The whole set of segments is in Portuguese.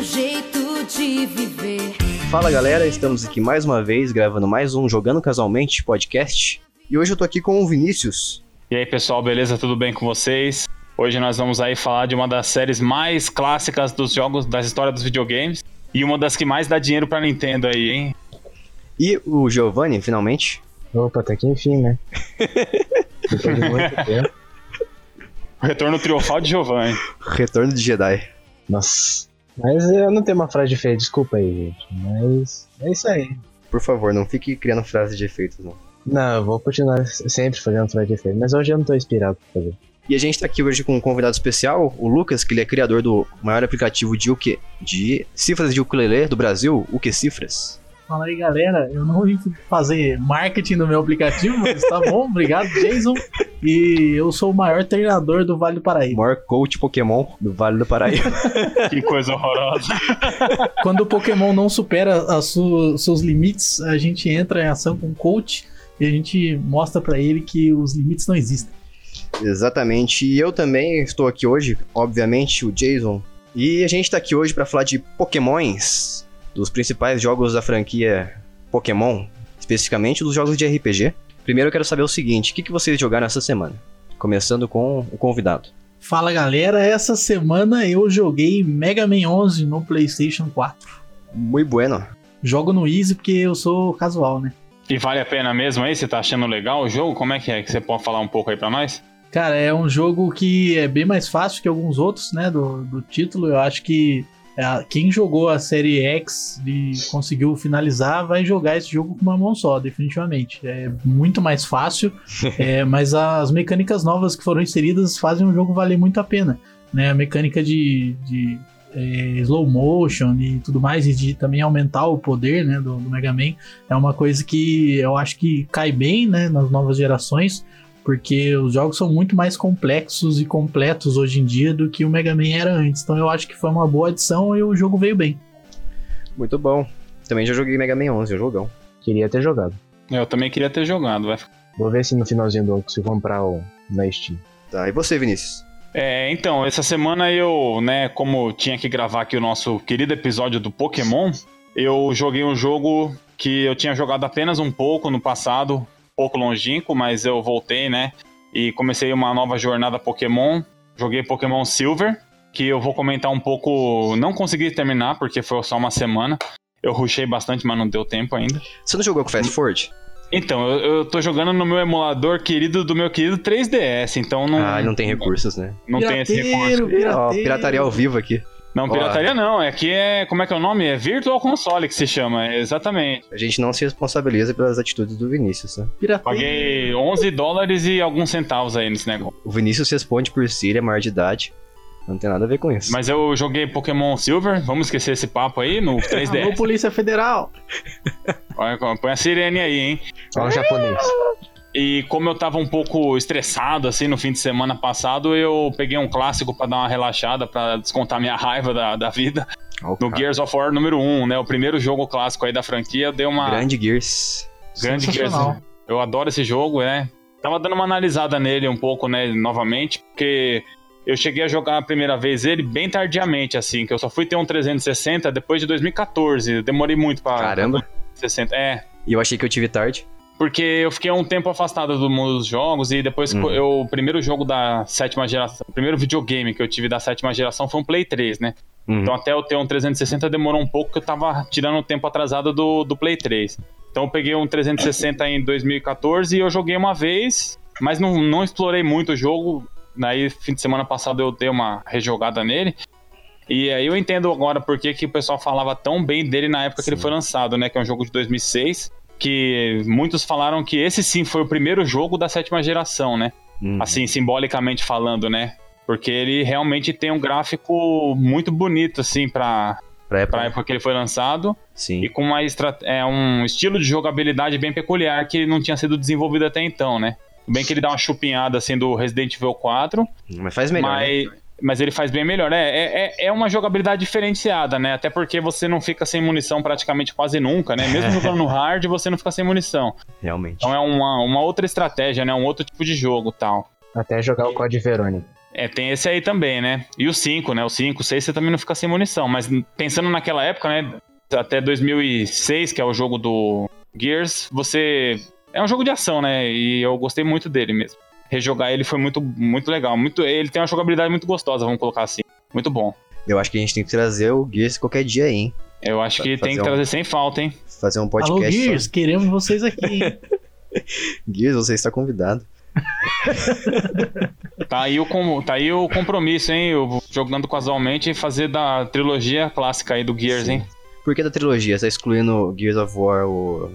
meu jeito de viver. Fala galera, estamos aqui mais uma vez gravando mais um Jogando Casualmente podcast. E hoje eu tô aqui com o Vinícius. E aí pessoal, beleza? Tudo bem com vocês? Hoje nós vamos aí falar de uma das séries mais clássicas dos jogos, da história dos videogames. E uma das que mais dá dinheiro pra Nintendo aí, hein? E o Giovanni, finalmente. Opa, até que enfim, né? Depois de muito tempo. O retorno triunfal de Giovanni. Retorno de Jedi. Nossa. Mas eu não tenho uma frase feia, desculpa aí, gente. Mas é isso aí. Por favor, não fique criando frases de efeitos, não. Não, eu vou continuar sempre fazendo frase de efeito, mas hoje eu não tô inspirado pra fazer. E a gente tá aqui hoje com um convidado especial, o Lucas, que ele é criador do maior aplicativo de, uke, de cifras de ukulele do Brasil, o que Cifras. Fala aí, galera. Eu não vim fazer marketing no meu aplicativo, mas tá bom. Obrigado, Jason. E eu sou o maior treinador do Vale do O Paraíba. maior coach Pokémon do Vale do Paraíba. Que coisa horrorosa. Quando o Pokémon não supera as su- seus limites, a gente entra em ação com o coach e a gente mostra pra ele que os limites não existem. Exatamente. E eu também estou aqui hoje, obviamente, o Jason. E a gente tá aqui hoje para falar de Pokémons, dos principais jogos da franquia Pokémon, especificamente dos jogos de RPG. Primeiro eu quero saber o seguinte: o que, que vocês jogaram essa semana? Começando com o convidado. Fala, galera. Essa semana eu joguei Mega Man 11 no PlayStation 4. Muito bueno. Jogo no Easy porque eu sou casual, né? E vale a pena mesmo aí? Você tá achando legal o jogo? Como é que é? Que você pode falar um pouco aí pra nós? Cara, é um jogo que é bem mais fácil que alguns outros, né? Do, do título. Eu acho que quem jogou a série X e conseguiu finalizar vai jogar esse jogo com uma mão só, definitivamente. É muito mais fácil, é, mas as mecânicas novas que foram inseridas fazem o jogo valer muito a pena. Né? A mecânica de, de é, slow motion e tudo mais, e de também aumentar o poder né, do, do Mega Man, é uma coisa que eu acho que cai bem né, nas novas gerações porque os jogos são muito mais complexos e completos hoje em dia do que o Mega Man era antes. Então eu acho que foi uma boa adição e o jogo veio bem. Muito bom. Também já joguei Mega Man 11, é um jogão. Queria ter jogado. Eu também queria ter jogado, vai. Vou ver se no finalzinho do ano consigo comprar o na Steam. Tá, e você, Vinícius? É, então, essa semana eu, né, como tinha que gravar aqui o nosso querido episódio do Pokémon, eu joguei um jogo que eu tinha jogado apenas um pouco no passado, pouco longínquo, mas eu voltei, né, e comecei uma nova jornada Pokémon. Joguei Pokémon Silver, que eu vou comentar um pouco. Não consegui terminar, porque foi só uma semana. Eu rushei bastante, mas não deu tempo ainda. Você não jogou com Fast Forward? Então, eu, eu tô jogando no meu emulador querido do meu querido 3DS, então não. Ah, não tem recursos, né? Não tem esse recurso. Pirateiro, Ó, pirateiro. pirataria ao vivo aqui. Não, pirataria não. É que é. Como é que é o nome? É Virtual Console que se chama. É, exatamente. A gente não se responsabiliza pelas atitudes do Vinícius, né? Pirateiro. Paguei 11 dólares e alguns centavos aí nesse negócio. O Vinícius responde por si, ele é maior de idade. Não tem nada a ver com isso. Mas eu joguei Pokémon Silver. Vamos esquecer esse papo aí no Alô, 3DS. Polícia Federal. Olha, Põe a sirene aí, hein? Só um japonês. E como eu tava um pouco estressado assim no fim de semana passado, eu peguei um clássico pra dar uma relaxada, pra descontar minha raiva da, da vida. Ó, o No. Gears of War número 1, né? O primeiro jogo clássico aí da franquia, deu uma Grande Gears. grande Gears. Sensacional. Eu adoro esse jogo, é. Tava dando uma analisada nele um pouco, né, novamente, porque eu cheguei a jogar a primeira vez ele bem tardiamente, assim, que eu só fui ter um 360 depois de 2014. Eu demorei muito pra. Caramba. 60. É. E eu achei que eu tive tarde. Porque eu fiquei um tempo afastado do mundo dos jogos e depois Uhum. eu, o primeiro jogo da sétima geração, o primeiro videogame que eu tive da sétima geração foi um Play 3, né? Uhum. Então até eu ter um 360 demorou um pouco, que eu tava tirando o tempo atrasado do, do Play 3. Então eu peguei um 360 em 2014 e eu joguei uma vez, mas não, não explorei muito o jogo. Daí, fim de semana passado, eu dei uma rejogada nele. E aí eu entendo agora por que, que o pessoal falava tão bem dele na época que ele Sim. foi lançado, né? Que é um jogo de 2006. Que muitos falaram que esse sim foi o primeiro jogo da sétima geração, né? Uhum. assim, simbolicamente falando, né? Porque ele realmente tem um gráfico muito bonito, assim, pra, Pra época. pra época que ele foi lançado. Sim. E com uma estra... é, um estilo de jogabilidade bem peculiar que não tinha sido desenvolvido até então, né? Bem que ele dá uma chupinhada, assim, do Resident Evil 4, Mas faz melhor. né? Mas... Ele faz bem melhor. É, é, é- é uma jogabilidade diferenciada, né? Até porque você não fica sem munição praticamente quase nunca, né? Mesmo jogando no hard, você não fica sem munição. Realmente. Então é uma, uma outra estratégia, né? Um outro tipo de jogo tal. Até jogar o Code Verônica. É, tem esse aí também, né? E o 5, né? O 5, 6 você também não fica sem munição. Mas pensando naquela época, né? Até 2006, que é o jogo do Gears, você. É um jogo de ação, né? E eu gostei muito dele mesmo. Rejogar ele foi muito, muito legal. Muito, ele tem uma jogabilidade muito gostosa, vamos colocar assim. Muito bom. Eu acho que a gente tem que trazer o Gears qualquer dia aí, hein? Eu acho que Fazer tem que um- trazer sem falta, hein? Fazer um podcast. Alô, só- Gears, queremos vocês aqui. hein? Gears, você está convidado. Tá aí o, com- tá aí o compromisso, hein? Eu jogando casualmente e fazer da trilogia clássica aí do Gears, Sim. hein? Por que da trilogia? Você tá excluindo Gears of War o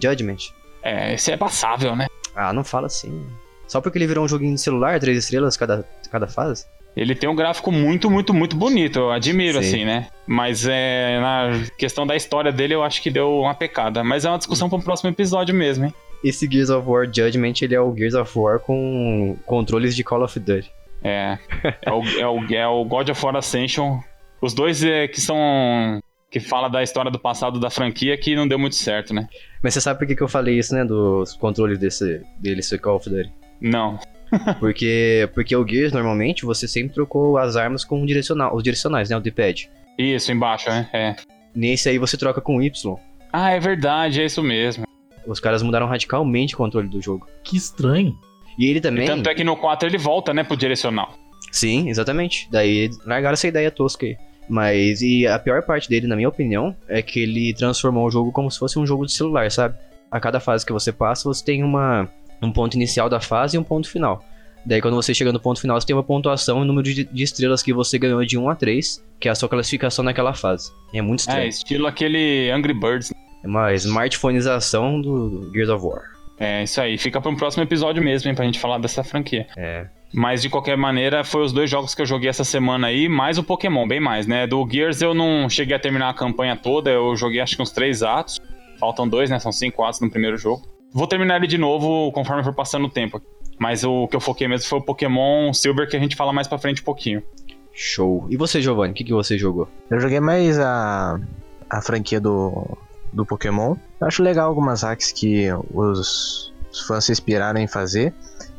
Judgment? É, esse é passável, né? Ah, não fala assim. Só porque ele virou um joguinho de celular, três estrelas cada, cada fase? Ele tem um gráfico muito, muito, muito bonito. Eu admiro, Sim. assim, né? Mas é, na questão da história dele, eu acho que deu uma pecada. Mas é uma discussão para um próximo episódio mesmo, hein? Esse Gears of War Judgment, ele é o Gears of War com controles de Call of Duty. É. É o, é o, é o God of War Ascension. Os dois é, que são. que fala da história do passado da franquia que não deu muito certo, né? Mas você sabe por que, que eu falei isso, né? Dos controles desse, dele ser Call of Duty? Não. Porque, porque o Gears, normalmente, você sempre trocou as armas com o direcional, os direcionais, né? O D-pad. Isso, embaixo, né? É. Nesse aí você troca com o Y. Ah, é verdade, é isso mesmo. Os caras mudaram radicalmente o controle do jogo. que estranho. E ele E também. tanto é que no 4 ele volta, né, pro direcional. Sim, exatamente. Daí largaram essa ideia tosca aí. Mas, e a pior parte dele, na minha opinião, é que ele transformou o jogo como se fosse um jogo de celular, sabe? A cada fase que você passa, você tem uma, um ponto inicial da fase e um ponto final. Daí, quando você chega no ponto final, você tem uma pontuação e o número de, de estrelas que você ganhou de 1 a 3, que é a sua classificação naquela fase. É muito É, estranho. estilo aquele Angry Birds. É uma smartphoneização do, do Gears of War. É, isso aí. Fica para um próximo episódio mesmo, hein, pra gente falar dessa franquia. É. Mas de qualquer maneira, foi os dois jogos que eu joguei essa semana aí, mais o Pokémon, bem mais, né? Do Gears eu não cheguei a terminar a campanha toda, eu joguei acho que uns três atos. Faltam dois, né? São cinco atos no primeiro jogo. Vou terminar ele de novo conforme for passando o tempo. Mas o que eu foquei mesmo foi o Pokémon Silver, que a gente fala mais pra frente um pouquinho. Show. E você, Giovanni, o que, que você jogou? Eu joguei mais a, a franquia do, do Pokémon. Eu acho legal algumas hacks que os, os fãs se inspiraram em fazer.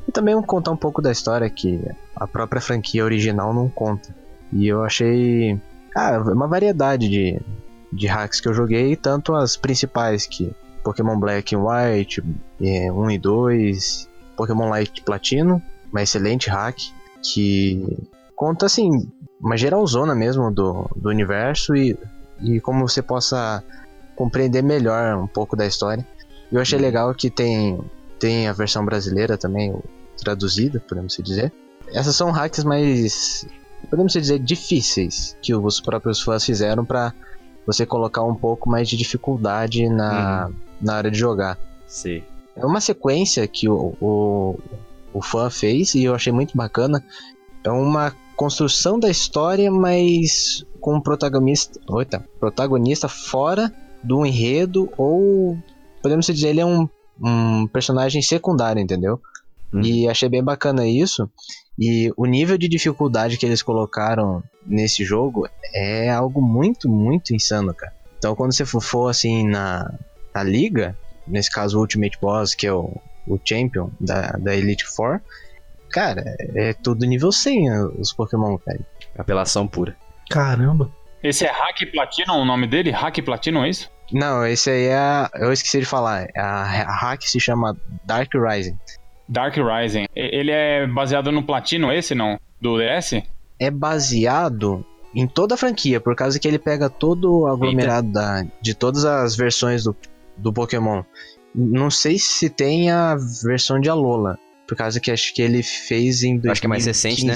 E também contar um pouco da história que a própria franquia original não conta. E eu achei ah, uma variedade de, de hacks que eu joguei, tanto as principais que Pokémon Black and White, é, 1 e 2, Pokémon Light Platino, uma excelente hack que conta assim uma geralzona mesmo do, do universo e, e como você possa compreender melhor um pouco da história. Eu achei legal que tem, tem a versão brasileira também, traduzida, podemos se dizer. Essas são hacks mais, podemos dizer, difíceis que os próprios fãs fizeram para você colocar um pouco mais de dificuldade na, na hora de jogar. Sim. É uma sequência que o, o, o fã fez e eu achei muito bacana. É uma construção da história, mas com um protagonista, oita, protagonista fora do enredo ou podemos dizer ele é um, um personagem secundário, entendeu? Uhum. E achei bem bacana isso. E o nível de dificuldade que eles colocaram nesse jogo é algo muito, muito insano, cara. Então quando você for, for assim na, na liga, nesse caso o Ultimate Boss, que é o, o Champion da, da Elite Four, cara, é tudo nível 100 os Pokémon, cara. Apelação pura. Caramba. Esse é Hack Platinum, o nome dele? Hack Platinum, é isso? Não, esse aí é. a- Eu esqueci de falar. A, a hack se chama Dark Rising. Dark Rising. Ele é baseado no Platino, esse não? Do DS? É baseado em toda a franquia, por causa que ele pega todo o aglomerado da, de todas as versões do, do Pokémon. Não sei se tem a versão de Alola, por causa que acho que ele fez em 2015. Acho que é mais recente, né?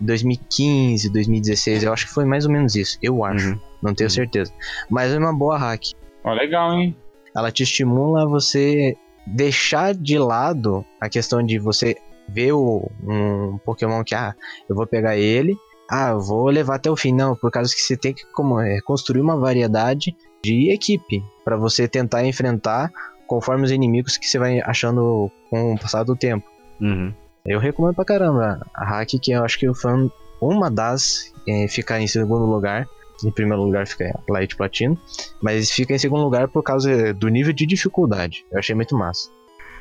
2015, 2016, eu acho que foi mais ou menos isso, eu acho, Uhum. não tenho Uhum. certeza. Mas é uma boa hack. Ó, legal, hein? ela te estimula a você deixar de lado a questão de você ver o, um Pokémon que, ah, eu vou pegar ele, ah, eu vou levar até o fim. Não, por causa que você tem que como, é, construir uma variedade de equipe para você tentar enfrentar conforme os inimigos que você vai achando com o passar do tempo. Uhum. Eu recomendo pra caramba a hack, que eu acho que foi uma das é, ficar em segundo lugar. Em primeiro lugar fica Light Platino, mas fica em segundo lugar por causa do nível de dificuldade. Eu achei muito massa.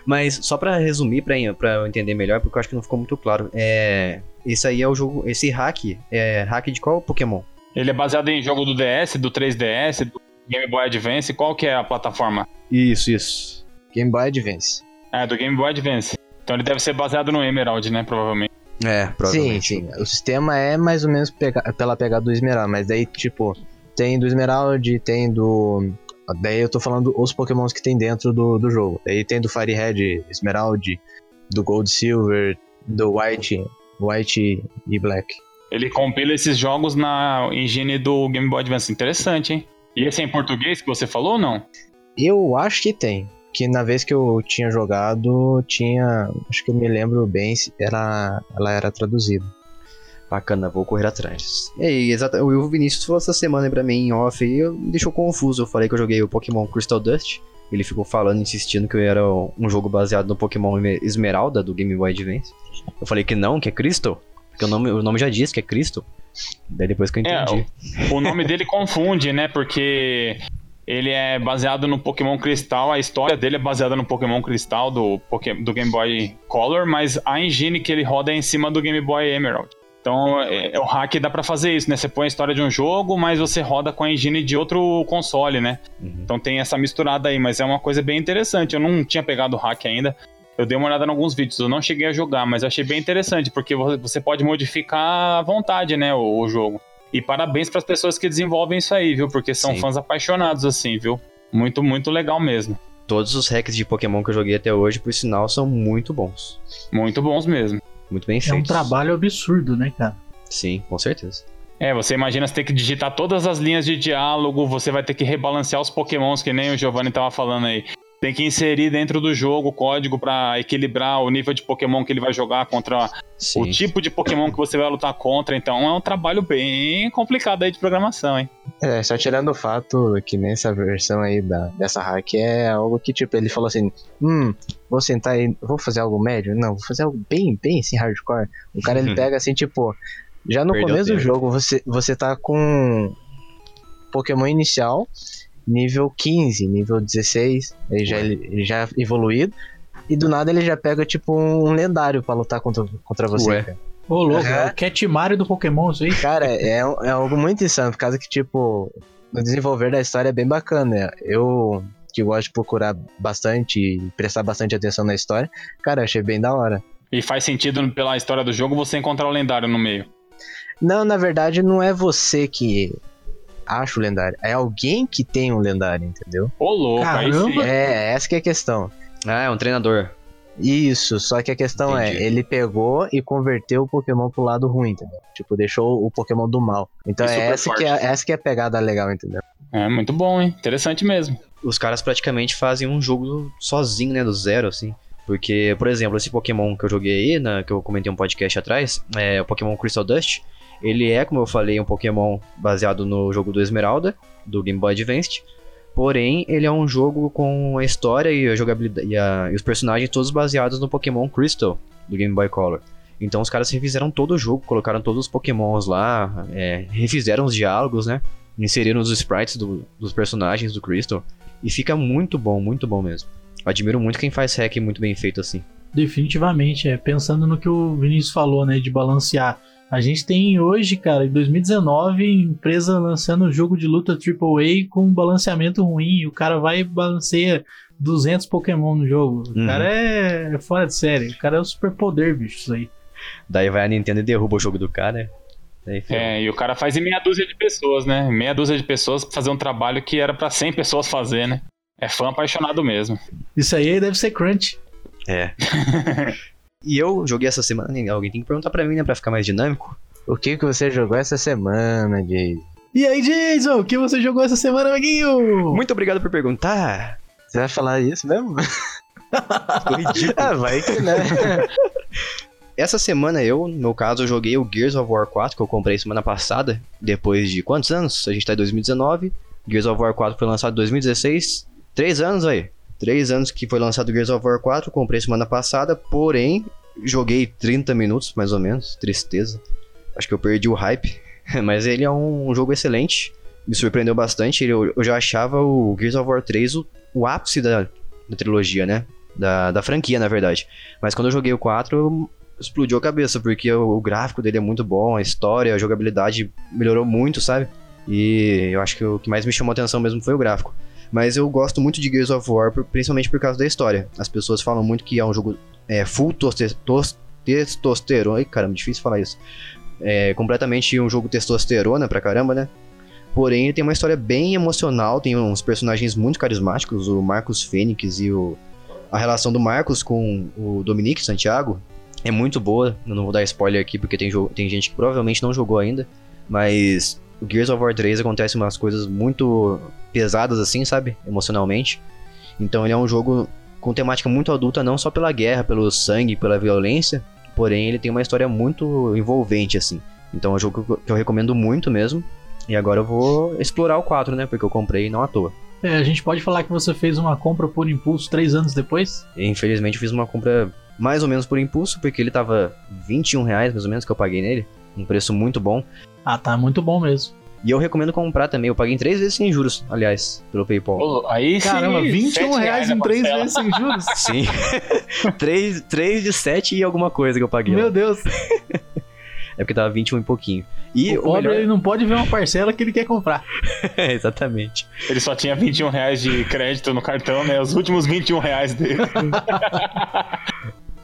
Mas só pra resumir, pra eu entender melhor, porque eu acho que não ficou muito claro. É. Esse aí é o jogo. Esse hack é hack de qual Pokémon? Ele é baseado em jogo do DS, do 3DS, do Game Boy Advance. Qual que é a plataforma? Isso, isso. Game Boy Advance. É, do Game Boy Advance. Então ele deve ser baseado no Emerald, né? Provavelmente. É, Sim, provavelmente. sim. O sistema é mais ou menos pega- pela pegada do Esmeralda, mas daí, tipo, tem do Esmeralda, tem do. Daí eu tô falando os pokémons que tem dentro do, do jogo. Daí tem do Fire Red, Esmeralda, do Gold Silver, do White, White e Black. Ele compila esses jogos na engine do Game Boy Advance. Interessante, hein? E esse é em português que você falou ou não? Eu acho que tem. Que na vez que eu tinha jogado, tinha. Acho que eu me lembro bem, se era, ela era traduzida. Bacana, vou correr atrás. E aí, exata, o Vinícius falou essa semana aí pra mim em off e eu- me deixou confuso. Eu falei que eu joguei o Pokémon Crystal Dust. Ele ficou falando, insistindo que era um jogo baseado no Pokémon Esmeralda do Game Boy Advance. Eu falei que não, que é Crystal. Porque o nome, o nome já diz que é Crystal. Daí depois que eu É, entendi. O nome dele confunde, né? Porque ele é baseado no Pokémon Cristal, a história dele é baseada no Pokémon Cristal do, do Game Boy Color, mas a engine que ele roda é em cima do Game Boy Emerald. Então, é, é, o hack dá pra fazer isso, né? Você põe a história de um jogo, mas você roda com a engine de outro console, né? Uhum. Então tem essa misturada aí, mas é uma coisa bem interessante. Eu não tinha pegado o hack ainda. Eu dei uma olhada em alguns vídeos, eu não cheguei a jogar, mas eu achei bem interessante, porque vo- você pode modificar à vontade, né, o, o jogo. E parabéns para as pessoas que desenvolvem isso aí, viu? Porque são Sim. fãs apaixonados, assim, viu? Muito, muito legal mesmo. Todos os hacks de Pokémon que eu joguei até hoje, por sinal, são muito bons. Muito bons mesmo. Muito bem É um feitos. trabalho absurdo, né, cara? Sim, com certeza. É, você imagina você ter que digitar todas as linhas de diálogo, você vai ter que rebalancear os pokémons, que nem o Giovanni tava falando aí. Tem que inserir dentro do jogo o código pra equilibrar o nível de pokémon que ele vai jogar contra Sim. o tipo de Pokémon que você vai lutar contra. Então é um trabalho bem complicado aí de programação, hein? É, só tirando o fato que nessa versão aí da, dessa hack é algo que, tipo, ele falou assim: Hum, vou sentar aí, vou fazer algo médio? Não, vou fazer algo bem, bem assim, hardcore. O cara ele pega assim, tipo, já no Perdeu começo do jogo você, você tá com Pokémon inicial, nível 15, nível 16, ele já, ele já evoluído, e do nada ele já pega, tipo, um lendário pra lutar contra, contra você. Ué. cara. Ô, louco, é o Cat Mario do Pokémon, isso aí. Cara, é, é algo muito insano, por causa que, tipo, o desenvolver da história é bem bacana. Eu, que gosto de procurar bastante e prestar bastante atenção na história, cara, achei bem da hora. E faz sentido pela história do jogo você encontrar o lendário no meio. Não, na verdade, não é você que acha o lendário, é alguém que tem um lendário, entendeu? Ô, louco, aí sim. Caramba! É, essa que é a questão. Ah, é um treinador. Isso, só que a questão Entendi. é, ele pegou e converteu o Pokémon pro lado ruim, entendeu? Tipo, deixou o Pokémon do mal. Então é essa, que é, essa que é a pegada legal, entendeu? É muito bom, hein? Interessante mesmo. Os caras praticamente fazem um jogo sozinho, né? Do zero, assim. Porque, por exemplo, esse Pokémon que eu joguei aí, na, que eu comentei um podcast atrás, é o Pokémon Crystal Dust. Ele é, como eu falei, um Pokémon baseado no jogo do Esmeralda, do Game Boy Advance. Porém, ele é um jogo com a história e a jogabilidade e, a- e os personagens todos baseados no Pokémon Crystal do Game Boy Color. Então os caras refizeram todo o jogo, colocaram todos os Pokémons lá, é, refizeram os diálogos, né? Inseriram os sprites do- dos personagens do Crystal. E fica muito bom, muito bom mesmo. Admiro muito quem faz hack muito bem feito assim. Definitivamente, é. Pensando no que o Vinícius falou, né, de balancear. A gente tem hoje, cara, em 2019, empresa lançando jogo de luta AAA com um balanceamento ruim. e O cara vai e balanceia 200 Pokémon no jogo. O Uhum. cara é fora de série. O cara é o superpoder, bicho, isso aí. Daí vai a Nintendo e derruba o jogo do cara. Ferrou. É, e o cara faz em meia dúzia de pessoas, né? Meia dúzia de pessoas pra fazer um trabalho que era pra 100 pessoas fazer, né? É fã apaixonado mesmo. Isso aí deve ser crunch. É. e eu joguei essa semana, né, alguém tem que perguntar pra mim, né, pra ficar mais dinâmico. O que, que você jogou essa semana, Jay? E aí, Jason, o que você jogou essa semana, amiguinho? Muito obrigado por perguntar. Você vai falar isso mesmo? Ficou ridículo. ah, vai que né? Essa semana eu, no meu caso, eu joguei o Gears of War 4, que eu comprei semana passada, depois de quantos anos? A gente tá em 2019. Gears of War 4 foi lançado em 2016. Três anos aí. Três anos que foi lançado Gears of War 4, comprei semana passada, porém, joguei 30 minutos, mais ou menos. Tristeza. Acho que eu perdi o hype. Mas ele é um, jogo excelente. Me surpreendeu bastante. Eu, já achava o Gears of War 3 o, o ápice da, da trilogia, né? Da, da franquia, na verdade. Mas quando eu joguei o 4, explodiu a cabeça, porque o, o gráfico dele é muito bom, a história, a jogabilidade melhorou muito, sabe? E eu acho que o que mais me chamou atenção mesmo foi o gráfico. Mas eu gosto muito de Gears of War, principalmente por causa da história. As pessoas falam muito que é um jogo é, full toste- tos- testosterona. Ai, caramba, difícil falar isso. É completamente um jogo testosterona pra caramba, né? Porém, ele tem uma história bem emocional, tem uns personagens muito carismáticos, o Marcos Fênix e o... a relação do Marcos com o Dominique Santiago é muito boa. Eu não vou dar spoiler aqui porque tem, tem gente que provavelmente não jogou ainda, mas o Gears of War 3 acontece umas coisas muito pesadas assim, sabe? Emocionalmente. Então ele é um jogo com temática muito adulta, não só pela guerra, pelo sangue, pela violência, porém ele tem uma história muito envolvente assim. Então é um jogo que eu- recomendo muito mesmo. E agora eu vou explorar o 4, né? Porque eu comprei não à toa. É, a gente pode falar que você fez uma compra por impulso três anos depois? Infelizmente eu fiz uma compra mais ou menos por impulso, porque ele tava 21 reais mais ou menos que eu paguei nele. Um preço muito bom. Ah, tá muito bom mesmo. E eu recomendo comprar também. Eu paguei em três vezes sem juros, aliás, pelo PayPal. Pô, Aí sim, Caramba, 21 sete reais a em três vezes sem juros? Sim. três, três de 7 e alguma coisa que eu paguei. Meu lá. Deus. É porque tava 21 e pouquinho. E o o, pobre melhor... ele não pode ver uma parcela que ele quer comprar. Exatamente. Ele só tinha 21 reais de crédito no cartão, né? Os últimos 21 reais dele.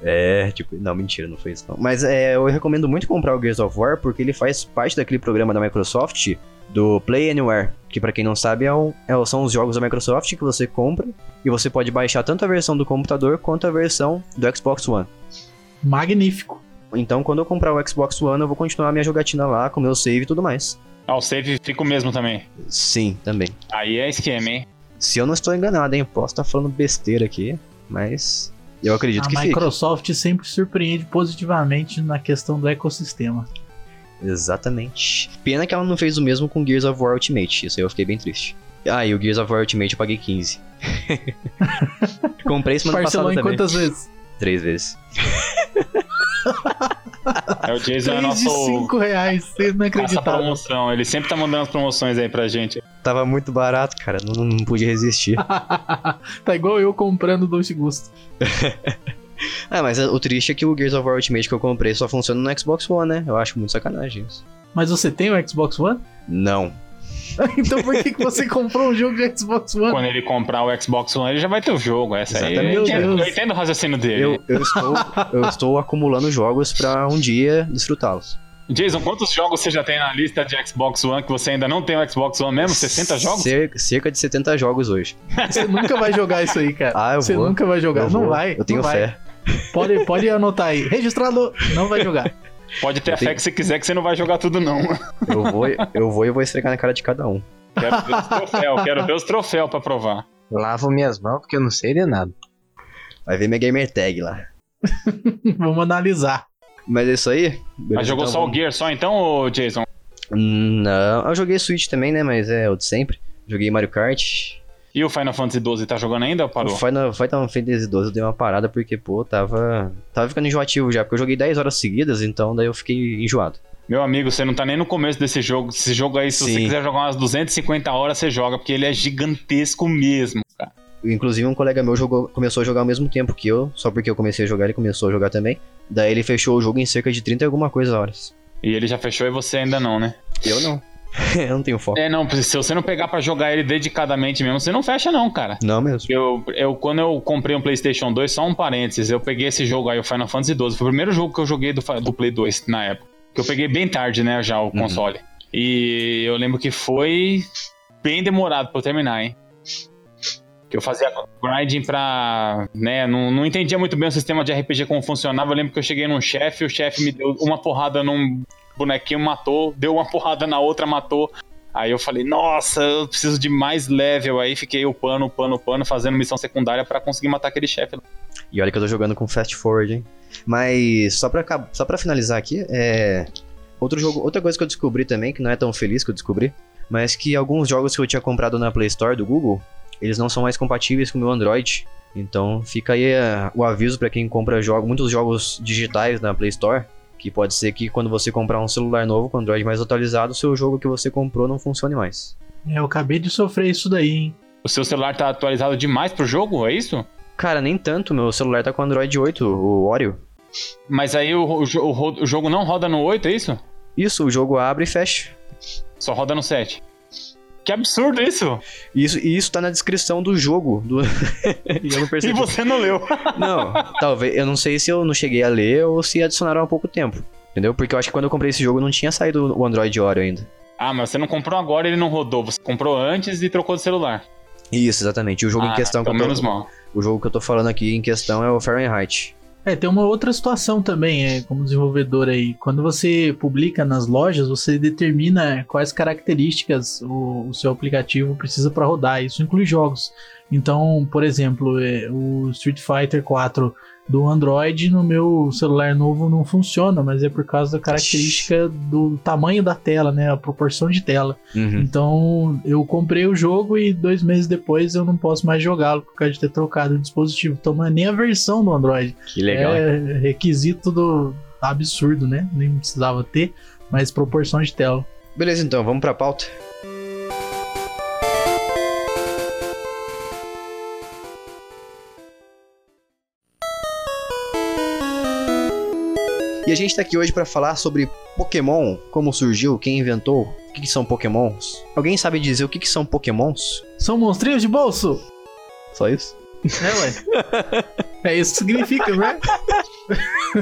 É, tipo, não, mentira, não foi isso não. Mas é, eu recomendo muito comprar o Gears of War porque ele faz parte daquele programa da Microsoft do Play Anywhere, que pra quem não sabe é um- é- são os jogos da Microsoft que você compra e você pode baixar tanto a versão do computador quanto a versão do Xbox One. Magnífico. Então, quando eu comprar o Xbox One, eu vou continuar minha jogatina lá com meu save e tudo mais. Ah, o save fica o mesmo também. Sim, também. Aí é esquema, hein? Se eu não estou enganado, hein? Posso estar falando besteira aqui, mas eu acredito a que fique. Microsoft sempre surpreende positivamente na questão do ecossistema. Exatamente. Pena que ela não fez o mesmo com Gears of War Ultimate. Isso aí eu fiquei bem triste. Ah, e o Gears of War Ultimate eu paguei 15. Comprei semana Parcelou passada em também. quantas vezes? Três vezes. É o Jason é 3 de nosso 5 reais. Você não essa acreditava. promoção. Ele sempre tá mandando as promoções aí pra gente. Tava muito barato, cara. Não, não pude resistir. tá igual eu comprando Doce Gusto. ah, mas o triste é que o Gears of War Ultimate que eu comprei só funciona no Xbox One, né? Eu acho muito sacanagem isso. Mas você tem o Xbox One? Não. então por que, que você comprou um jogo de Xbox One? Quando ele comprar o Xbox One, ele já vai ter o jogo. Essa aí. Exatamente. Eu Meu entendo, Deus. eu entendo o raciocínio dele. Eu, eu, estou, eu estou acumulando jogos pra um dia desfrutá-los. Jason, quantos jogos você já tem na lista de Xbox One que você ainda não tem o Xbox One mesmo? 60 jogos? Cer- cerca de 70 jogos hoje. Você nunca vai jogar isso aí, cara. Ah, eu você vou. nunca vai jogar. Eu não vou. vai. Eu tenho vai. fé. Pode, pode anotar aí. Registrado, não vai jogar. Pode ter Eu a fé tenho- que você quiser que você não vai jogar tudo, não. Eu vou, eu vou e vou esfregar na cara de cada um. Quero ver os troféus, quero ver os troféus pra provar. Lavo minhas mãos porque eu não sei de nada. Vai ver minha gamer tag lá. Vamos analisar. Mas é isso aí? Mas jogou então só o Gear só então, Jason? Não, eu joguei Switch também, né? Mas é o de sempre. Joguei Mario Kart. E o Final Fantasy XII tá jogando ainda ou parou? O Final, Final Fantasy 12 eu dei uma parada porque, pô, tava. Tava ficando enjoativo já, porque eu joguei 10 horas seguidas, então daí eu fiquei enjoado. Meu amigo, você não tá nem no começo desse jogo. Esse jogo aí, se você Sim. quiser jogar umas 250 horas, você joga, porque ele é gigantesco mesmo. Inclusive, um colega meu jogou, começou a jogar ao mesmo tempo que eu, só porque eu comecei a jogar, ele começou a jogar também. Daí ele fechou o jogo em cerca de 30 e alguma coisa horas. E ele já fechou e você ainda não, né? Eu não. eu não tenho foco. É, não, se você não pegar pra jogar ele dedicadamente mesmo, você não fecha não, cara. Não mesmo. Eu, eu, quando eu comprei um PlayStation 2, só um parênteses, eu peguei esse jogo aí, o Final Fantasy 12. Foi o primeiro jogo que eu joguei do, do Play 2 na época. Que eu peguei bem tarde, né, já o console. E eu lembro que foi bem demorado pra eu terminar, hein. Que eu fazia grinding pra. né, não, não entendia muito bem o sistema de RPG como funcionava. Eu lembro que eu cheguei num chefe, o chefe me deu uma porrada num bonequinho, matou, deu uma porrada na outra, matou. Aí eu falei, nossa, eu preciso de mais level. Aí fiquei upando, upando, upando, fazendo missão secundária pra conseguir matar aquele chefe. E olha que eu tô jogando com Fast Forward, hein? Mas só pra, só pra finalizar aqui, é. Outro jogo, outra coisa que eu descobri também, que não é tão feliz que eu descobri, mas que alguns jogos que eu tinha comprado na Play Store do Google, eles não são mais compatíveis com o meu Android. Então fica aí é, o aviso pra quem compra jogo, muitos jogos digitais na Play Store, que pode ser que quando você comprar um celular novo com Android mais atualizado, o seu jogo que você comprou não funcione mais. É, eu acabei de sofrer isso daí, hein? O seu celular tá atualizado demais pro jogo, é isso? Cara, nem tanto. Meu celular tá com Android 8, o Oreo. Mas aí o, o, o o jogo não roda no 8, é isso? Isso, o jogo abre e fecha. Só roda no 7. Que absurdo isso! Isso, e isso tá na descrição do jogo. Do... e eu não E percebi. você não leu. Não, talvez. Eu não sei se eu não cheguei a ler ou se adicionaram há pouco tempo. Entendeu? Porque eu acho que quando eu comprei esse jogo não tinha saído o Android Oreo ainda. Ah, mas você não comprou agora e ele não rodou. Você comprou antes e trocou de celular. Isso, exatamente. O jogo ah, em questão que pelo tô, menos mal. O jogo que eu tô falando aqui em questão é o Fahrenheit. É, tem uma outra situação também, é, como desenvolvedor aí. Quando você publica nas lojas, você determina quais características o, o seu aplicativo precisa para rodar. Isso inclui jogos. Então, por exemplo, é, o Street Fighter 4 do Android no meu celular novo não funciona, mas é por causa da característica do tamanho da tela, né? A proporção de tela. Uhum. Então eu comprei o jogo e dois meses depois eu não posso mais jogá-lo por causa de ter trocado o dispositivo. Então não é nem a versão do Android. Que legal. É requisito do absurdo, né? Nem precisava ter, mas proporção de tela. Beleza, então, vamos pra pauta. E a gente tá aqui hoje pra falar sobre Pokémon, como surgiu, quem inventou, o que, que são Pokémons. Alguém sabe dizer o que, que são Pokémons? São monstrinhos de bolso? Só isso? É, ué. é isso que significa, né?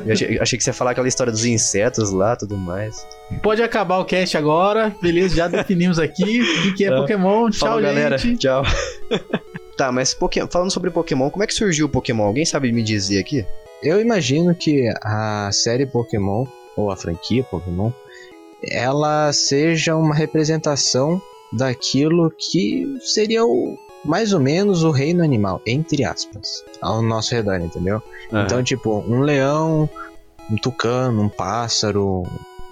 Eu achei, achei que você ia falar aquela história dos insetos lá, tudo mais. Pode acabar o cast agora. Beleza, já definimos aqui o que, é, É. Pokémon. Tchau, Falou, galera. gente. Tchau. tá, mas Poké- falando sobre Pokémon, como é que surgiu o Pokémon? Alguém sabe me dizer aqui? Eu imagino que a série Pokémon, ou a franquia Pokémon, ela seja uma representação daquilo que seria o mais ou menos o reino animal, entre aspas, ao nosso redor, entendeu? Então, tipo, um leão, um tucano, um pássaro,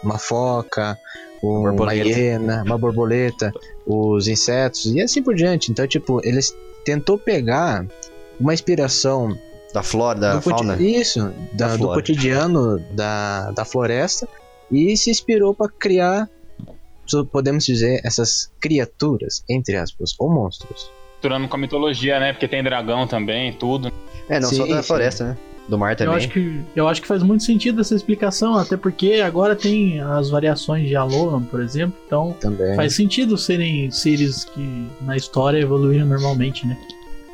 uma foca, uma Borboleta. hiena, uma borboleta, os insetos e assim por diante. Então, tipo, eles tentou pegar uma inspiração da flora, da do fauna. Isso, da- Da do cotidiano da, da floresta e se inspirou para criar, podemos dizer, essas criaturas, entre aspas, ou monstros. Misturando com a mitologia, né? Porque tem dragão também, tudo. É, não só Sim, da sim. floresta, né? Do mar Eu também. acho, que, eu acho que faz muito sentido essa explicação, até porque agora tem as variações de Alolan, por exemplo, então Também. faz sentido serem seres que na história evoluíram normalmente, né?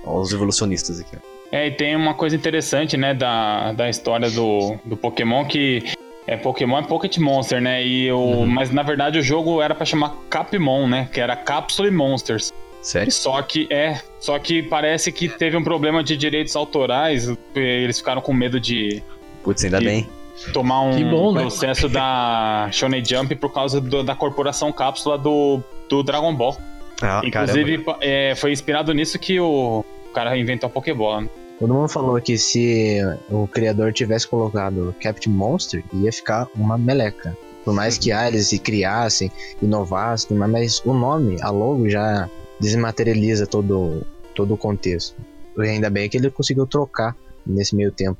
Ó, os evolucionistas aqui. É, e tem uma coisa interessante, né, da, da história do, do Pokémon, que é Pokémon é Pocket Monster, né? E o, Uhum. Mas na verdade o jogo era pra chamar Capmon, né? Que era Capsule Monsters. Sério? Só que é. Só que parece que teve um problema de direitos autorais. Eles ficaram com medo de Putz, ainda Que- bem. tomar um Que bom, né? processo da Shonen Jump por causa do- da corporação cápsula do, do Dragon Ball. Ah, Inclusive, é, foi inspirado nisso que o cara inventou a Pokébola. né? Todo mundo falou que se o criador tivesse colocado Captain Monster, ia ficar uma meleca. Por mais que ah, eles se criassem, inovassem, mas o nome, a logo, já desmaterializa todo, todo o contexto. E ainda bem que ele conseguiu trocar nesse meio tempo.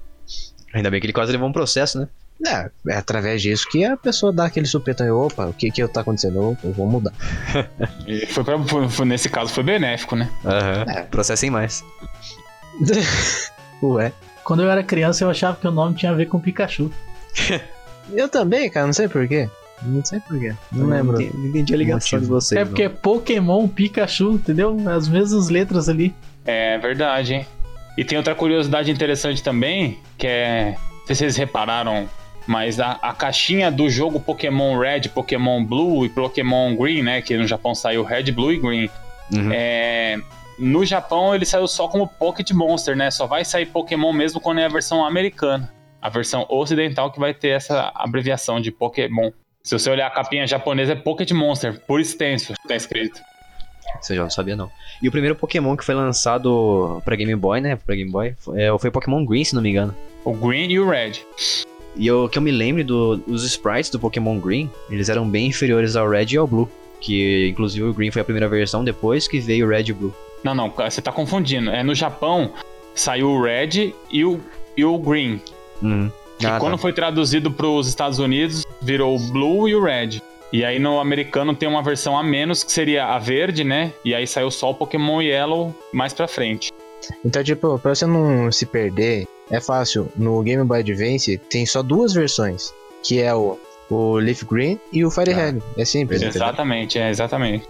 Ainda bem que ele quase levou um processo, né? É, é através disso que a pessoa dá aquele supetão e opa, o que que tá acontecendo? Opa, eu vou mudar. E foi pra, foi- nesse caso foi benéfico, né? Aham. É. Processem mais. Ué. Quando eu era criança eu achava que o nome tinha a ver com Pikachu. Eu também, cara, não sei porquê. Não sei porquê. Não lembro. entendi, não entendi a ligação de vocês. é porque é Pokémon, Pikachu, entendeu? As mesmas letras ali. É verdade, hein? E tem outra curiosidade interessante também, que é. Não sei se vocês repararam, mas a, a caixinha do jogo Pokémon Red, Pokémon Blue e Pokémon Green, né? Que no Japão saiu Red, Blue e Green. Uhum. É, no Japão ele saiu só como Pocket Monster, né? Só vai sair Pokémon mesmo quando é a versão americana. A versão ocidental que vai ter essa abreviação de Pokémon. Se você olhar a capinha japonesa é Pocket Monster, por extenso, tá escrito. Você já não sabia, não. E o primeiro Pokémon que foi lançado pra Game Boy, né? Pra Game Boy, foi, é, foi Pokémon Green, se não me engano. O Green e o Red. E eu, que eu me lembro do- dos sprites do Pokémon Green, eles eram bem inferiores ao Red e ao Blue. Que inclusive o Green foi a primeira versão, depois que veio o Red e o Blue. Não, não, você tá confundindo. É no Japão saiu o Red e o, e o Green. Uhum. E Ah, quando tá. foi traduzido pros Estados Unidos, virou o Blue e o Red. E aí no americano tem uma versão a menos, que seria a verde, né? E aí saiu só o Pokémon Yellow mais pra frente. Então, tipo, pra você não se perder, é fácil. No Game Boy Advance tem só duas versões, que é o, o Leaf Green e o Fire Red. É simples, entendeu? Exatamente, é, exatamente.